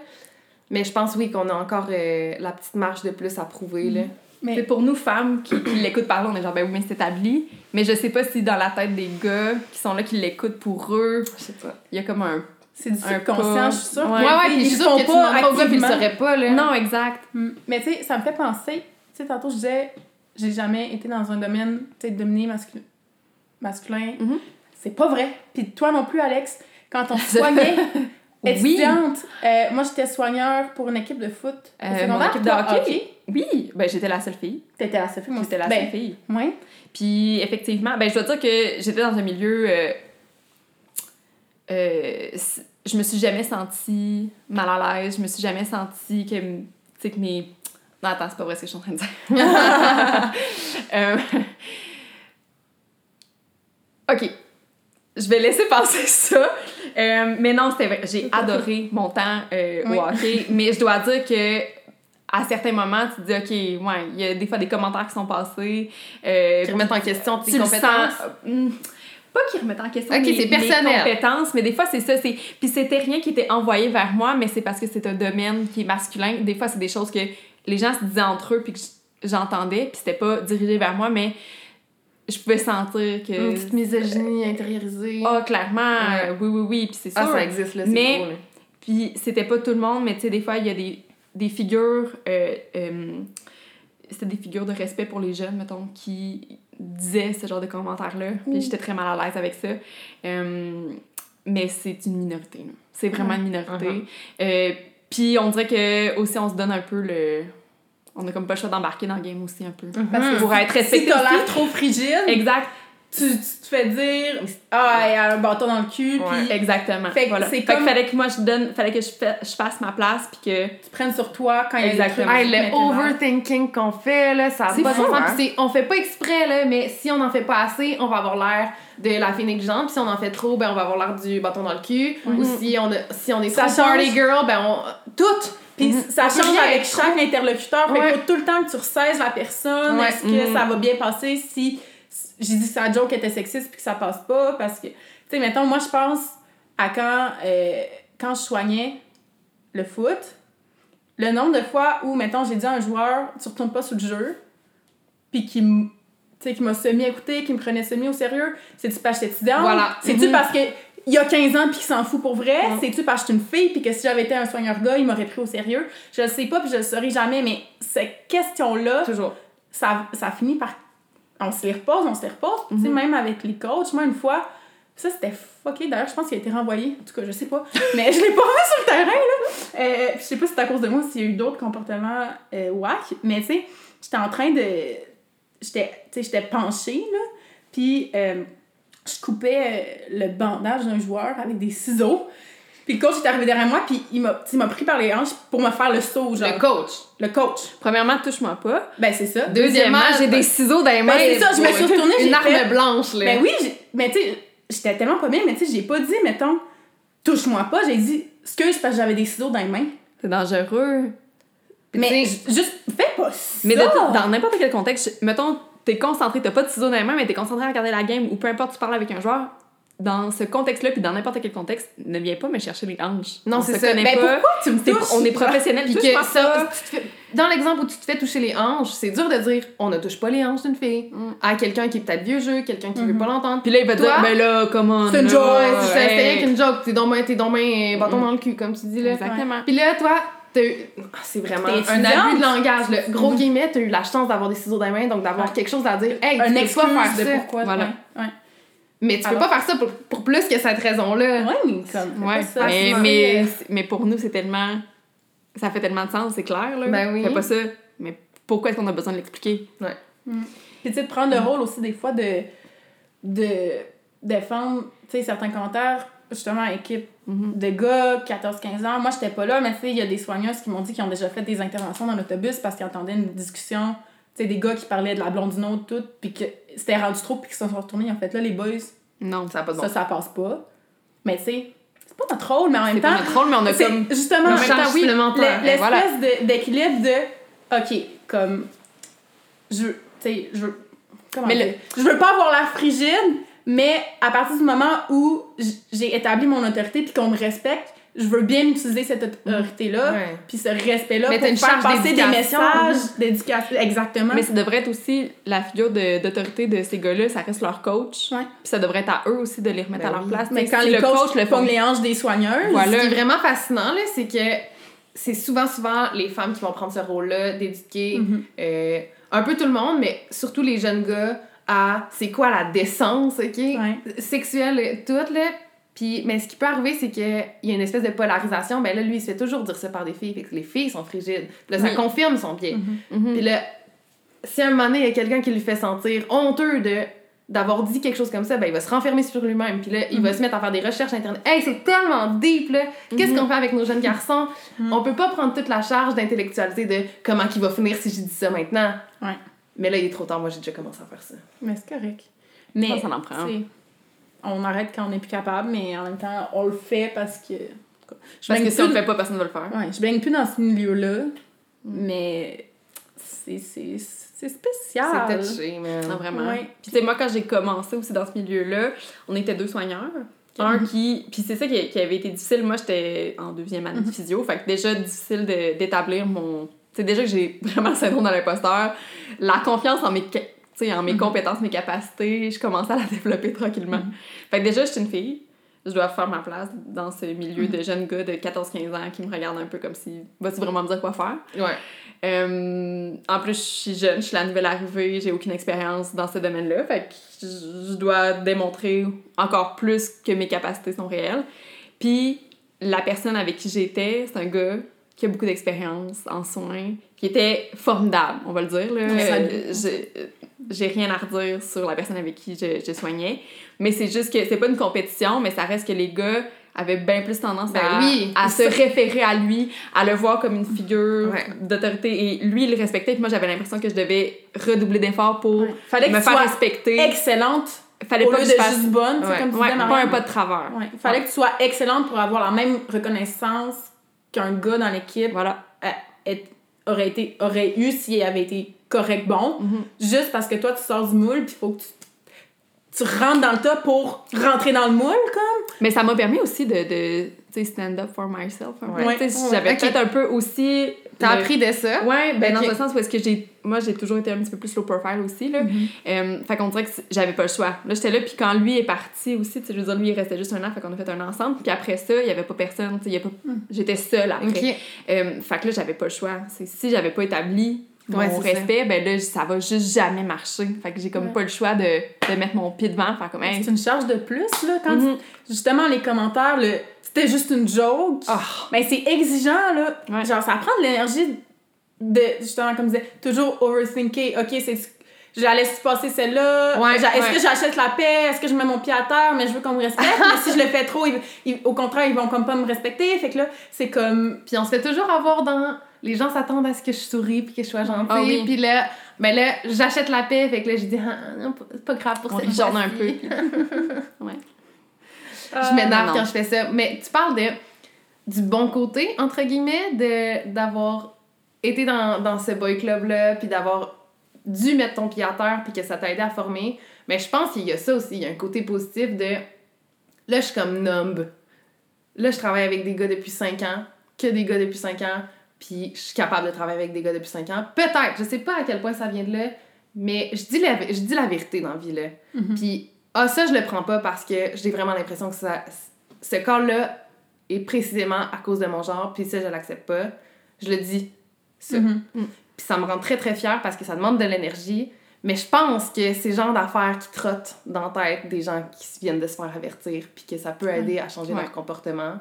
Mais je pense, oui, qu'on a encore euh, la petite marge de plus à prouver. Là. Mais- C'est pour nous femmes qui, qui l'écoutent parler on est genre ben oui mais c'est établi mais je sais pas si dans la tête des gars qui sont là qui l'écoutent pour eux Je sais pas. il y a comme un C'est du subconscient, je suis sûre. Ouais, Ouais, ouais, puis je suis sûre tu pas ils le sauraient pas. Là. non exact Mm. Mais tu sais, ça me fait penser, tu sais, tantôt je disais, j'ai jamais été dans un domaine, dominé masculin. masculin. Mhm. C'est pas vrai. Puis toi non plus, Alex, quand on soignait, Oui. étudiante, euh, moi j'étais soigneur pour une équipe de foot Euh, secondaire. mon équipe de hockey? Oui, ben j'étais la seule fille. T'étais la seule fille, moi J'étais la seule Ben, fille. ouais. Puis effectivement, ben je dois dire que j'étais dans un milieu. euh, euh, je me suis jamais sentie mal à l'aise. Je me suis jamais sentie que, que mes. Non, attends, c'est pas vrai ce que je suis en train de dire. Euh, OK. Je vais laisser passer ça. Euh, mais non, c'était vrai. J'ai adoré mon temps euh, Oui. au hockey. mais je dois dire que à certains moments, tu te dis, OK, ouais, il y a des fois des commentaires qui sont passés. Euh, Qui remettent en question tes compétences. sens, euh, pas qu'ils remettent en question Ok, mes, mes compétences, mais des fois, c'est ça. c'est Puis c'était rien qui était envoyé vers moi, mais c'est parce que c'est un domaine qui est masculin. Des fois, c'est des choses que les gens se disaient entre eux, puis que j'entendais, puis c'était pas dirigé vers moi, mais je pouvais sentir que... Une petite misogynie intériorisée. Ah, clairement, Ouais. euh, oui, oui, oui, puis c'est Ah, sûr. ça existe, là, c'est Mais- gros, là. Puis c'était pas tout le monde, mais tu sais, des fois, il y a des, des figures. euh, euh, c'était des figures de respect pour les jeunes, mettons, qui disaient ce genre de commentaires-là. Puis j'étais très mal à l'aise avec ça. Euh, mais c'est une minorité. C'est vraiment une minorité. Euh, puis on dirait que aussi on se donne un peu le. On a comme pas le choix d'embarquer dans le game aussi un peu. Parce que Pour être si respecté t'as aussi. l'air trop frigide, Exact. tu, tu te fais dire Ah, il y a un bâton dans le cul, Ouais. Exactement. Fait que voilà. c'est Fait que comme- fallait que moi je donne. Fallait que je, fa- je fasse ma place puis que. tu prennes sur toi quand il y a des trucs Hey, le overthinking qu'on fait, là, ça a C'est pas fou, hein? On fait pas exprès, là, mais si on en fait pas assez, on va avoir l'air de la fille négligente. Puis si on en fait trop, ben on va avoir l'air du bâton dans le cul. Ou si on, a- si on est Ça trop change. party girl, ben on... Toutes! Puis Mhm. ça change avec chaque interlocuteur. Fait Ouais. faut tout le temps que tu ressaises la personne. Ouais. Est-ce que Mhm. ça va bien passer si j'ai dit sa joke était sexiste puis que ça passe pas? Parce que, tu sais, mettons, moi, je pense à quand, euh, quand je soignais le foot, le nombre de fois où, mettons, j'ai dit à un joueur, tu retournes pas sur le jeu, puis qui m- tu sais, qui m'a semi-écouté, qui me prenait semi au sérieux, c'est-tu parce que j'étais étudiante? Voilà. C'est-tu Mhm. parce que il y a 15 ans puis qu'il s'en fout pour vrai? Mhm. C'est-tu parce que je suis une fille puis que si j'avais été un soigneur gars, il m'aurait pris au sérieux? Je le sais pas puis je le saurai jamais, mais cette question-là, Toujours. ça, ça finit par... On se les repose, on se les repose. Tu sais, Mhm. même avec les coachs, moi, une fois, ça, c'était fucké. D'ailleurs, je pense qu'il a été renvoyé. En tout cas, je sais pas. Mais je l'ai pas vu sur le terrain, là. Euh, je sais pas si c'est à cause de moi, s'il y a eu d'autres comportements euh, whack. Mais tu sais, j'étais en train de... J'étais, tu sais, j'étais penchée, là. Puis euh, je coupais euh, le bandage d'un joueur avec des ciseaux. Puis le coach est arrivé derrière moi, puis il m'a, pris par les hanches pour me faire le saut, genre. Le coach? Le coach. Premièrement, touche-moi pas. Ben, c'est ça. Deuxièmement, j'ai des ciseaux dans les mains. Ben, c'est ça, je me suis retournée, j'ai Une arme fait- blanche, là. Ben oui, mais tu sais, j'étais tellement pas bien, mais tu sais, j'ai pas dit, mettons, touche-moi pas, j'ai dit, excuse parce que j'avais des ciseaux dans les mains. C'est dangereux. Mais juste, fais pas ça! Mais de- dans n'importe quel contexte, mettons, t'es concentré, t'as pas de ciseaux dans les mains, mais t'es concentré à regarder la game ou peu importe, tu parles avec un joueur. Dans ce contexte-là, puis dans n'importe quel contexte, ne viens pas me chercher les hanches. Non, On c'est ça. connaît Ben pas. pourquoi tu me touches? on est professionnels. Puis que ça, te fais- dans l'exemple où tu te fais toucher les hanches, c'est dur de dire on ne touche pas les hanches d'une fille Mm. à quelqu'un qui est peut-être vieux jeu, quelqu'un qui veut Mhm. pas l'entendre. Puis là, il va Toi, dire, ben là, comment. c'est une joke, c'est qu'une joke. T'es donc ben, t'es donc ben, euh, bâton Mm. dans le cul, comme tu dis là. Exactement. Puis là, toi, c'est vraiment un abus de langage. Le gros Mhm. guillemets, t'as eu la chance d'avoir des ciseaux dans les mains, donc d'avoir Ouais. quelque chose à dire. Hey, Un tu peux excuse pas faire de ça. pourquoi. Voilà. Ouais, ouais. Mais tu peux pas faire ça pour, pour plus que cette raison-là. Ouais, mais comme, Ouais, ça. mais, mais, mais pour nous, c'est tellement. Ça fait tellement de sens, c'est clair, là. Ben oui. Fais pas ça. Mais pourquoi est-ce qu'on a besoin de l'expliquer? Puis tu sais, de prendre le rôle aussi des fois de, de défendre, tu sais, certains commentaires, justement, équipe Mhm. de gars, 14-15 ans. Moi, j'étais pas là, mais tu sais, il y a des soigneuses qui m'ont dit qu'ils ont déjà fait des interventions dans l'autobus parce qu'ils entendaient une discussion, tu sais, des gars qui parlaient de la blonde d'une autre, tout, puis que c'était rendu trop, puis qu'ils se sont retournés. En fait, là, les boys, Non, Ça a pas de bon ça, ça passe pas. Mais tu sais, c'est pas notre rôle, mais en même c'est temps, pas notre rôle, mais on a c'est comme. justement, en oui, l'espèce voilà. d'équilibre de, ok, comme, je, tu sais, je comment Mais le- je veux pas avoir l'air frigide, mais à partir du moment où j'ai établi mon autorité puis qu'on me respecte, je veux bien utiliser cette autorité-là, puis ce respect-là pour une faire charge passer des d'éducation. messages d'éducation. Exactement. Mais ça devrait être aussi la figure de- d'autorité de, ces gars-là, ça reste leur coach. Ouais. Puis ça devrait être à eux aussi de les remettre Ben à leur oui. place. Mais quand si les le coach le pognent font. les hanches des soigneuses, Voilà. Ce qui est vraiment fascinant, là, c'est que c'est souvent, souvent les femmes qui vont prendre ce rôle-là d'éduquer Mhm. euh, un peu tout le monde, mais surtout les jeunes gars à c'est quoi la décence, OK? Ouais. Sexuelle, euh, toute, là. Puis, mais ce qui peut arriver, c'est qu'il y a une espèce de polarisation. Ben là, lui, il se fait toujours dire ça par des filles. Fait que les filles sont frigides. Puis là, ça confirme son biais. Mhm. Mhm. Puis là, si à un moment donné, il y a quelqu'un qui lui fait sentir honteux de d'avoir dit quelque chose comme ça, ben il va se renfermer sur lui-même. Puis là, il va se mettre à faire des recherches internet. Hey, c'est tellement deep, là! Qu'est-ce Mhm. qu'on fait avec nos jeunes garçons? Mhm. On peut pas prendre toute la charge d'intellectualité de comment il va finir si j'ai dit ça maintenant. Ouais. Mais là, il est trop tard. Moi, j'ai déjà commencé à faire ça. Mais c'est correct. Je Mais, pense qu'on en prend on arrête quand on n'est plus capable, mais en même temps, on le fait parce que. Je Parce que si on le fait pas, personne ne va le faire. Ouais, je baigne plus dans ce milieu-là, mais c'est c'est- c'est spécial. C'est touché, man. Ah, vraiment. Ouais. Puis, tu sais, moi, quand j'ai commencé aussi dans ce milieu-là, on était deux soigneurs. Un qui. Puis, c'est ça qui, qui avait été difficile. Moi, j'étais en deuxième année de physio. Fait que déjà, difficile de- d'établir mon. Sais, déjà que j'ai vraiment le syndrome de l'imposteur. La confiance en mes. en mes compétences, mes capacités, je commençais à la développer tranquillement. Fait que déjà, je suis une fille. Je dois faire ma place dans ce milieu de jeunes gars de 14-15 ans qui me regardent un peu comme si. Vas-tu vraiment me dire quoi faire? Ouais. Euh, en plus, je suis jeune, je suis la nouvelle arrivée, j'ai aucune expérience dans ce domaine-là. Fait que je dois démontrer encore plus que mes capacités sont réelles. Puis, la personne avec qui j'étais, c'est un gars qui a beaucoup d'expérience en soins, qui était formidable, on va le dire. Là. Salue. Euh, j'ai- rien à redire sur la personne avec qui je, je soignais. Mais c'est juste que c'est pas une compétition, mais ça reste que les gars avaient bien plus tendance Ben à, oui. à se référer à lui, à le voir comme une figure Ouais. d'autorité. Et lui, il le respectait. Puis moi, j'avais l'impression que je devais redoubler d'efforts pour Ouais. Fallait que me faire sois respecter. excellente Fallait au pas lieu que de fasse... juste bonne, Ouais. comme tu disais, pas un pas de travers. Fallait que tu sois excellente pour avoir la même reconnaissance qu'un gars dans l'équipe Voilà. euh, aurait, été, aurait eu s'il avait été correct bon. Mhm. Juste parce que toi, tu sors du moule, puis il faut que tu, tu rentres dans le tas pour rentrer dans le moule, comme. Mais ça m'a permis aussi de, de tu sais, stand up for myself. Ouais. J'avais peut-être un peu aussi... T'as appris de ça? Ouais, ben Ok. dans le sens où est-ce que j'ai... Moi, j'ai toujours été un petit peu plus low profile aussi, là. Mhm. Euh, fait qu'on dirait que j'avais pas le choix. Là, j'étais là, puis quand lui est parti aussi, tu sais, je veux dire, lui, il restait juste un an, fait qu'on a fait un ensemble. Puis après ça, il y avait pas personne, tu sais, pas... J'étais seule après. Euh, fait que là, j'avais pas le choix. Si j'avais pas établi mon Ouais, respect, ben là, ça va juste jamais marcher. Fait que j'ai comme Ouais. pas le choix de, de mettre mon pied devant, faire comme, hey, C'est une charge de plus, là, quand Mhm. tu- justement les commentaires, le c'était juste une joke. Ah. Ben, c'est exigeant, là. Ouais. Genre, ça prend de l'énergie de, justement, comme je disais, toujours overthinker. OK, c'est. J'allais se passer celle-là. Ouais, Est-ce ouais. que j'achète la paix? Est-ce que je mets mon pied à terre? Mais je veux qu'on me respecte. mais si je le fais trop, ils- ils- au contraire, ils vont comme pas me respecter. Fait que là, c'est comme. Puis on se fait toujours avoir dans. Les gens s'attendent à ce que je souris puis que je sois gentille. Ah oui. Puis là, ben là, j'achète la paix. Fait que là, je dis, ah, c'est pas grave pour on cette journe un peu. ouais. Je m'énerve non. quand je fais ça. Mais tu parles de du bon côté, entre guillemets, de d'avoir été dans, dans ce boy club-là, puis d'avoir dû mettre ton pied à terre, puis que ça t'a aidé à former. Mais je pense qu'il y a ça aussi. Il y a un côté positif de. Là, je suis comme numb. Là, je travaille avec des gars depuis 5 ans, que des gars depuis 5 ans, puis je suis capable de travailler avec des gars depuis 5 ans. Peut-être, je sais pas à quel point ça vient de là, mais je dis la, je dis la vérité dans la vie, là. Mhm. Puis, ah, ça, je le prends pas parce que j'ai vraiment l'impression que ça, ce corps-là est précisément à cause de mon genre, puis ça, je l'accepte pas. Je le dis. Ça. Mhm. Puis ça me rend très, très fière parce que ça demande de l'énergie. Mais je pense que c'est le genre d'affaires qui trottent dans la tête des gens qui viennent de se faire avertir, puis que ça peut aider à changer Ouais. leur comportement.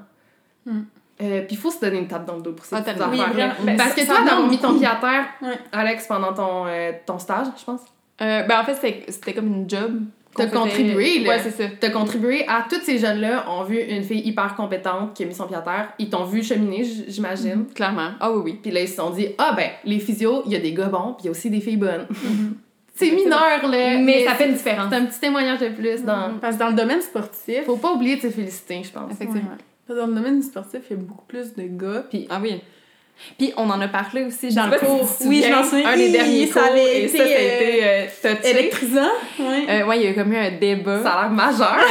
Mm. Euh, puis il faut se donner une tape dans le dos pour ces Ah, tellement. Oui. Ben, Parce que ça toi, d'avoir mis ton pied à terre, Ouais. Alex, pendant ton, euh, ton stage, je pense, Euh, ben en fait, c'était- c'était comme une job. T'as contribué, là. Ouais, c'est ça. T'as contribué à tous ces jeunes-là ont vu une fille hyper compétente qui a mis son pied à terre. Ils t'ont vu cheminer, j'imagine. Clairement. Ah oui, oui. Puis là, ils se sont dit, ah ben, les physios, il y a des gars bons, puis il y a aussi des filles bonnes. c'est mineur, là. Mais ça fait une différence. C'est un petit témoignage de plus dans. Parce que dans le domaine sportif, Faut pas oublier de se féliciter, je pense. Effectivement. dans le domaine sportif, il y a beaucoup plus de gars. Puis Ah oui. Puis on en a parlé aussi. Dans sais le cours. si Oui, je m'en souviens. Un des derniers ça cours. avait Et ça, ça a été, euh, touché. électrisant. Ouais. Euh, ouais, il y a eu comme eu un débat. Ça a l'air majeur.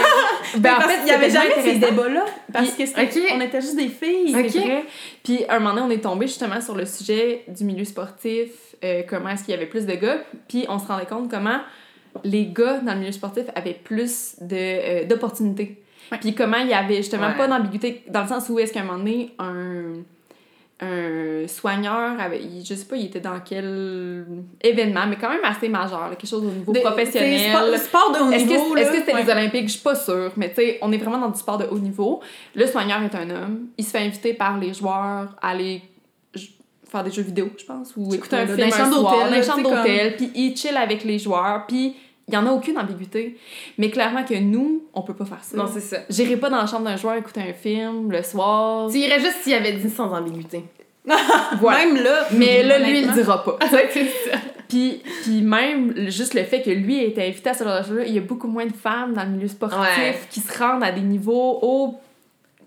Ben, en fait, il y avait jamais ces débat débats-là. Parce Puis- que c'était- ok. on était juste des filles. Ok. C'est vrai. Puis un moment donné, on est tombé justement sur le sujet du milieu sportif, euh, comment est-ce qu'il y avait plus de gars, puis on se rendait compte comment les gars dans le milieu sportif avaient plus de, euh, d'opportunités. Ouais. Puis comment il y avait justement Ouais. pas d'ambiguïté, dans le sens où est-ce qu'à un moment donné, un, un soigneur, il- je sais pas, il était dans quel événement, mais quand même assez majeur, là, quelque chose au niveau professionnel. Sport, sport de haut Est-ce niveau. que est-ce que c'était Ouais. les Olympiques? Je suis pas sûre, mais tu sais, on est vraiment dans du sport de haut niveau. Le soigneur est un homme. Il se fait inviter par les joueurs à aller faire des jeux vidéo, je pense, ou écouter un film un soir, dans chambres sais, d'hôtel, puis il chill avec les joueurs, puis il y en a aucune ambiguïté. Mais clairement que nous, on peut pas faire ça. non, c'est ça. J'irai pas dans la chambre d'un joueur écouter un film le soir. Tu irais juste s'il avait dit sans ambiguïté. Voilà. Même là. Mais là, lui, il le dira pas. Puis Puis, même, juste le fait que lui ait été invité à ce genre de choses-là, il y a beaucoup moins de femmes dans le milieu sportif Ouais. qui se rendent à des niveaux hauts.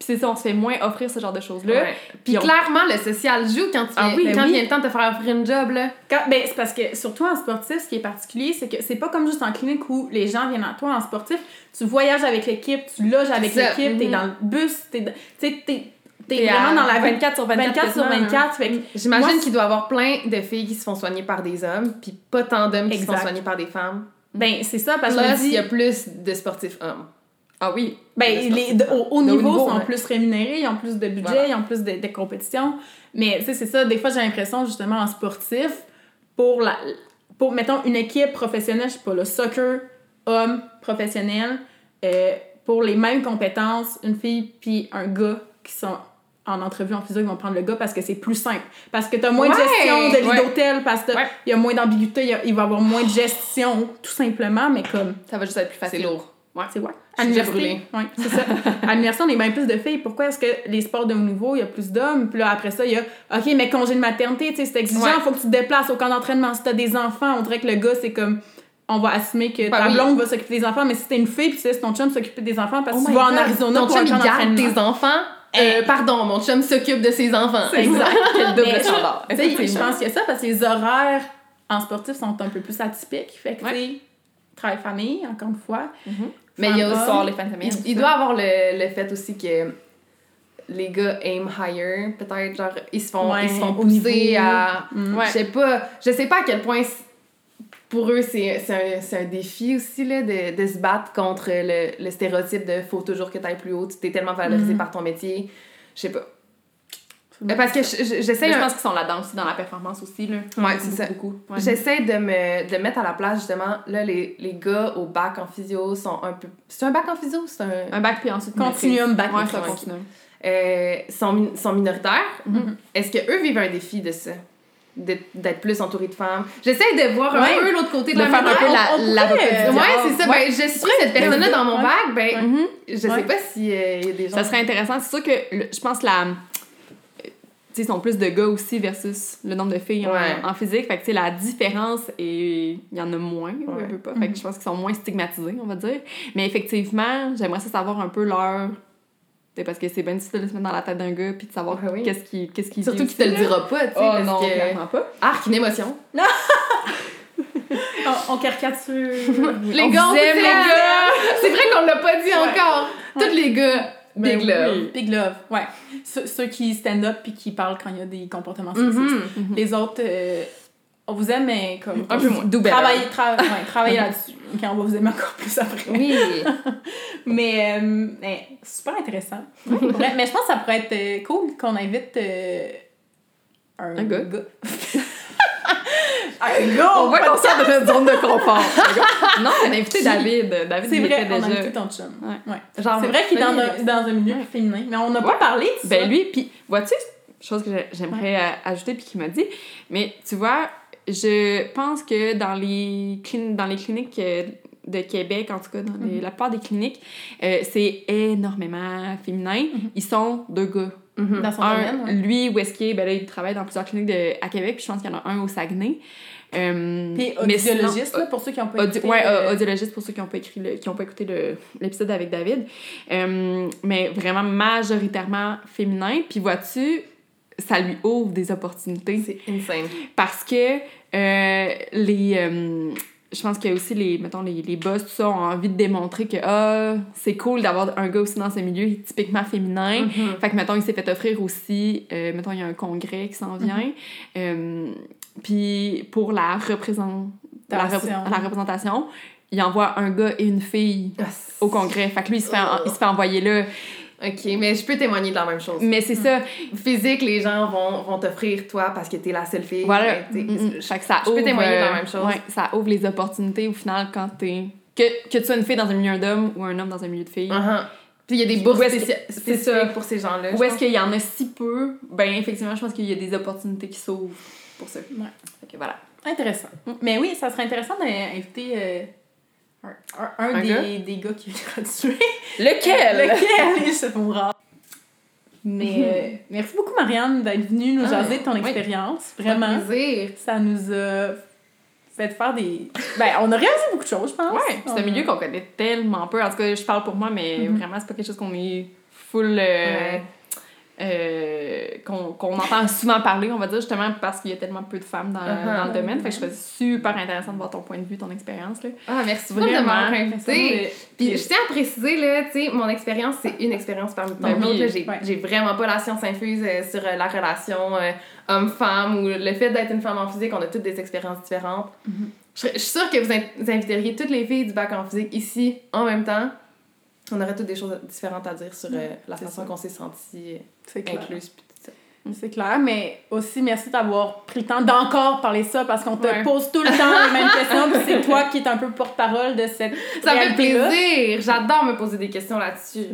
Puis c'est ça, on se fait moins offrir ce genre de choses-là. Ouais. Puis on- clairement, le social joue quand, tu Ah viens- quand ben oui. vient le temps de te faire offrir une job, là. Quand- ben, c'est parce que, surtout en sportif, ce qui est particulier, c'est que c'est pas comme juste en clinique où les gens viennent à toi en sportif. Tu voyages avec l'équipe, tu loges avec l'équipe, t'es mhm. dans le bus, t'es t'es t'es vraiment dans la 24 sur 24, 24 sur quasiment, 24. Fait que J'imagine qu'il doit y avoir plein de filles qui se font soigner par des hommes, puis pas tant d'hommes qui se font soigner par des femmes. Ben, c'est ça, parce Plus, qu'on il y a plus de sportifs hommes. Ah oui. Ben, les, de- au De haut niveau, niveau, sont ouais. plus rémunérés, ils ont plus de budget, Voilà. ils ont plus de, de compétition. Mais, tu sais, c'est ça, des fois, j'ai l'impression, justement, en sportif, pour, la, pour, mettons, une équipe professionnelle, je sais pas, le soccer, homme, professionnel, euh, pour les mêmes compétences, une fille puis un gars qui sont en entrevue en physio, ils vont prendre le gars parce que c'est plus simple. Parce que t'as moins de gestion de lit ouais. d'hôtel, parce qu'il Ouais. y a moins d'ambiguïté, il y a- il va y avoir moins de gestion, tout simplement, mais comme... Ça va juste être plus C'est facile. lourd. Ouais. C'est ouais. À l'université, ouais, c'est ça. À l'université, on est bien plus de filles. Pourquoi est-ce que les sports de haut niveau, il y a plus d'hommes? Puis là, après ça, il y a, OK, mais congé de maternité, c'est exigeant, Ouais. faut que tu te déplaces au camp d'entraînement. Si t'as des enfants, on dirait que le gars, c'est comme, on va assumer que Ben ta blonde va s'occuper des enfants, mais si t'es une fille, puis tu laisses ton chum s'occuper des enfants parce que Oh tu vas en. Arizona Ton pour un chum, camp d'entraînement. tes enfants. Euh, pardon, mon chum s'occupe de ses enfants. C'est exact. Quel double standard. Je pense qu'il y a ça parce que les horaires en sportif sont un peu plus atypiques. Fait que, travail-famille, encore une fois. Mais il y a aussi les fins de semaine. Il, il doit avoir le, le fait aussi que les gars aim higher, peut-être, genre, ils se font, Ouais, ils se font pousser à... Mm. Ouais. Je sais pas, je sais pas à quel point pour eux c'est c'est un, c'est un défi aussi là, de, de se battre contre le, le stéréotype de faut toujours que tu ailles plus haut, tu t'es tellement valorisé Mhm. par ton métier. Je sais pas. Euh, Parce que je- je- j'essaie je pense qu'ils sont là-dedans aussi, dans la performance aussi. Là. Ouais, c'est ça. Beaucoup. Ouais. J'essaie de me de mettre à la place justement là les, les gars au bac en physio sont un peu c'est un bac en physio c'est un Un bac puis ensuite Continuum, maîtrise. bac, Ouais, un continuum. euh, sont, min- sont minoritaires. Mhm. Est-ce que eux vivent un défi de ça? D'être d'être plus entourés de femmes? J'essaie de voir un Ouais. peu l'autre côté de, De la faire un peu la, la euh. Ouais, c'est ça. Ben, je suis cette personne-là dans mon Ouais? bac. Ben, Mhm. je sais Ouais. pas s'il y a des gens. Ça serait intéressant. C'est sûr que le- je pense la. Tu sais, ils sont plus de gars aussi versus le nombre de filles en- Ouais. en, physique. Fait que, tu sais, la différence, est... il y en a moins, Ouais. peu pas. Fait que je pense qu'ils sont moins stigmatisés, on va dire. Mais effectivement, j'aimerais ça savoir un peu leur. Parce que c'est bien difficile de se mettre dans la tête d'un gars puis de savoir Ouais, oui. qu'est-ce qui qu'est-ce qui Surtout qu'il te le dira pas, tu sais. Oh parce non, que... clairement pas. Arc, une émotion. On, on caricature. Les On gars, vous on aime, les gars! C'est vrai qu'on l'a pas dit Ouais. encore. Tous les gars, Ben big love. oui, Big love, ouais. Ceux, ceux qui stand up puis qui parlent quand il y a des comportements sexistes. Mhm. Les autres, euh, on vous aime, mais comme. Un peu moins. Travaillez, tra- ouais, travaillez là-dessus. On va vous aimer encore plus après. Oui. Mais, euh, mais super intéressant. Mais je pense que ça pourrait être euh, cool qu'on invite euh, un, Un gars. gars! On voit qu'on sort de notre zone de confort. non, on a invité David. David, C'est vrai, était on a invité ton chum. Ouais. Ouais. Genre, C'est vrai qu'il est dans un, dans un milieu féminin, mais on n'a pas parlé de ça. Ben lui, puis vois-tu, chose que j'ai- j'aimerais euh, ajouter puis qu'il m'a dit, mais tu vois, je pense que dans les, clin- dans les cliniques euh, de Québec, en tout cas dans les- Mhm. la plupart des cliniques, euh, c'est énormément féminin. Ils sont deux gars. Mhm. dans son Un, domaine, ouais. lui, où est-ce qu'il est, ben là, il travaille dans plusieurs cliniques de, à Québec, puis je pense qu'il y en a un au Saguenay. Euh, Puis mais sinon- audiologiste, là, pour ceux qui ont pas Audi- écouté, ouais, euh, audiologiste pour ceux qui n'ont pas écrit le- qui ont pas écouté l'épisode avec David. Euh, mais vraiment majoritairement féminin. Puis vois-tu, ça lui ouvre des opportunités C'est insane. parce que euh, les euh, je pense qu'il y a aussi les mettons les, les boss tout ça ont envie de démontrer que ah, c'est cool d'avoir un gars aussi dans ce milieu typiquement féminin. Mhm. Fait que, mettons, il s'est fait offrir aussi, euh, mettons, il y a un congrès qui s'en vient. Mm-hmm. euh, puis pour la, représent... la, repré- Tation. la représentation, il envoie un gars et une fille au congrès. Fait que lui, il se fait, en- il se fait envoyer là. Ok, mais je peux témoigner de la même chose. Mais c'est ça. Physique, les gens vont, vont t'offrir toi parce que t'es la seule fille. Voilà. Ben, t'sais, Mm, mm. Fait que ça je peux ouvre, témoigner de la euh, même chose. ouais, ça ouvre les opportunités au final quand t'es... Que, que tu sois une fille dans un milieu d'hommes ou un homme dans un milieu de filles. Uh-huh. Puis il y a des bourses spécifiques ça. pour ces gens-là. Où est-ce qu'il y en a si peu? Ben, effectivement, je pense qu'il y a des opportunités qui s'ouvrent pour ça. Ouais. Fait que voilà. Intéressant. Mais oui, ça serait intéressant d'inviter euh, un, un, un Un des, gars? des gars qui vient graduer. Lequel? Lequel? Ils se font rare. Mais euh, merci beaucoup, Marianne, d'être venue nous Ah, jaser de ton oui. expérience. Vraiment. plaisir. Ça nous a fait faire des. Ben, on a réalisé beaucoup de choses, je pense. Ouais, c'est un milieu qu'on connaît tellement peu. En tout cas, je parle pour moi, mais Mhm. vraiment, c'est pas quelque chose qu'on est full. euh, Ouais. Euh, qu'on qu'on entend souvent parler, on va dire, justement, parce qu'il y a tellement peu de femmes dans, Uh-huh. dans le domaine. Fait que je trouvais ça super intéressant de voir ton point de vue, ton expérience. là. Ah, merci beaucoup de m'avoir invité. Puis, je tiens à préciser, là, tu sais, mon expérience, c'est une expérience parmi tant Ben oui, d'autres. J'ai ouais. vraiment pas la science infuse euh, sur euh, la relation euh, homme-femme ou le fait d'être une femme en physique. On a toutes des expériences différentes. Mhm. Je suis sûre que vous, in- vous inviteriez toutes les filles du bac en physique ici en même temps. On aurait toutes des choses différentes à dire sur euh, la façon qu'on s'est senti clair. incluse. puis ça. C'est clair, mais aussi merci d'avoir pris le temps d'encore parler ça parce qu'on te Ouais. pose tout le temps les mêmes questions, puis c'est toi qui es un peu porte-parole de cette Ça me fait plaisir! J'adore me poser des questions là-dessus.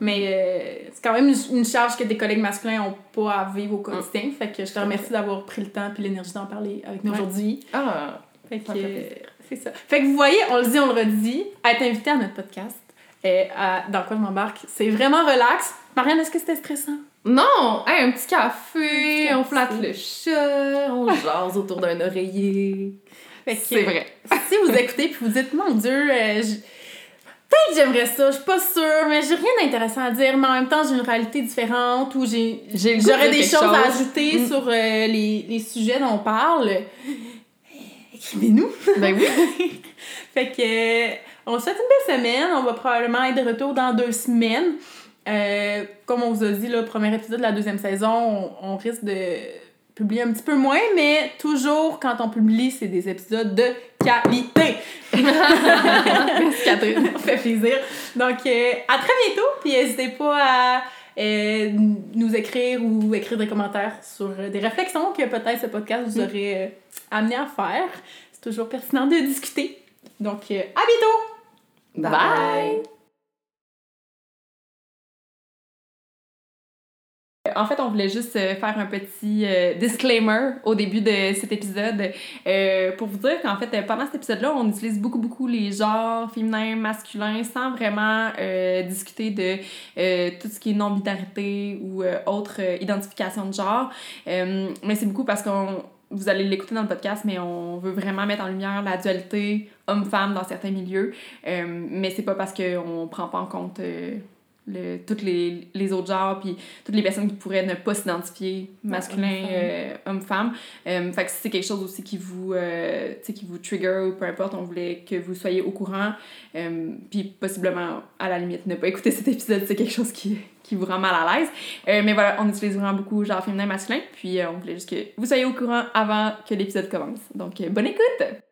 Mais euh, c'est quand même une, une charge que tes collègues masculins n'ont pas à vivre au quotidien. Fait que je te remercie d'avoir pris le temps et l'énergie d'en parler avec nous Ouais. aujourd'hui. Ah! Fait que euh, c'est ça. Fait que vous voyez, on le dit, on le redit, être invité à notre podcast, euh, à- dans quoi je m'embarque, c'est vraiment relax. Marianne, est-ce que c'était stressant? Non! Hey, un petit café, petit café. on flatte le chat, on jase autour d'un oreiller. C'est vrai. si vous écoutez puis vous dites, mon Dieu, euh, peut-être que j'aimerais ça, je suis pas sûre, mais j'ai rien d'intéressant à dire, mais en même temps, j'ai une réalité différente ou j'ai de J'aurais des choses à ajouter Mm. sur euh, les, les sujets dont on parle. Écrivez-nous. Ben oui. Fait que, euh, on se souhaite une belle semaine. On va probablement être de retour dans deux semaines. Euh, comme on vous a dit, le premier épisode de la deuxième saison, on, on risque de publier un petit peu moins, mais toujours quand on publie, c'est des épisodes de qualité. Merci Catherine. Ça fait plaisir. Donc, euh, à très bientôt. Puis, n'hésitez pas à euh, nous écrire ou écrire des commentaires sur des réflexions que peut-être ce podcast vous aurait euh, amené à faire. C'est toujours pertinent de discuter. Donc, à bientôt! Bye. En fait, on voulait juste euh, faire un petit euh, disclaimer au début de cet épisode euh, pour vous dire qu'en fait, pendant cet épisode-là, on utilise beaucoup, beaucoup les genres féminins, masculins, sans vraiment discuter de tout ce qui est non-binarité ou autre identification de genre. Mais c'est beaucoup parce qu'on vous allez l'écouter dans le podcast, mais on veut vraiment mettre en lumière la dualité homme-femme dans certains milieux. Euh, mais c'est pas parce qu'on prend pas en compte euh, le, toutes les, les autres genres, puis toutes les personnes qui pourraient ne pas s'identifier masculin, homme-femme. euh. Euh, fait que si c'est quelque chose aussi qui vous, euh, qui vous trigger ou peu importe, on voulait que vous soyez au courant. Euh, puis possiblement, à la limite, ne pas écouter cet épisode, c'est quelque chose qui, qui vous rend mal à l'aise. Mais voilà, on utilise vraiment beaucoup genre féminin, masculin. Puis on voulait juste que vous soyez au courant avant que l'épisode commence. Donc, bonne écoute!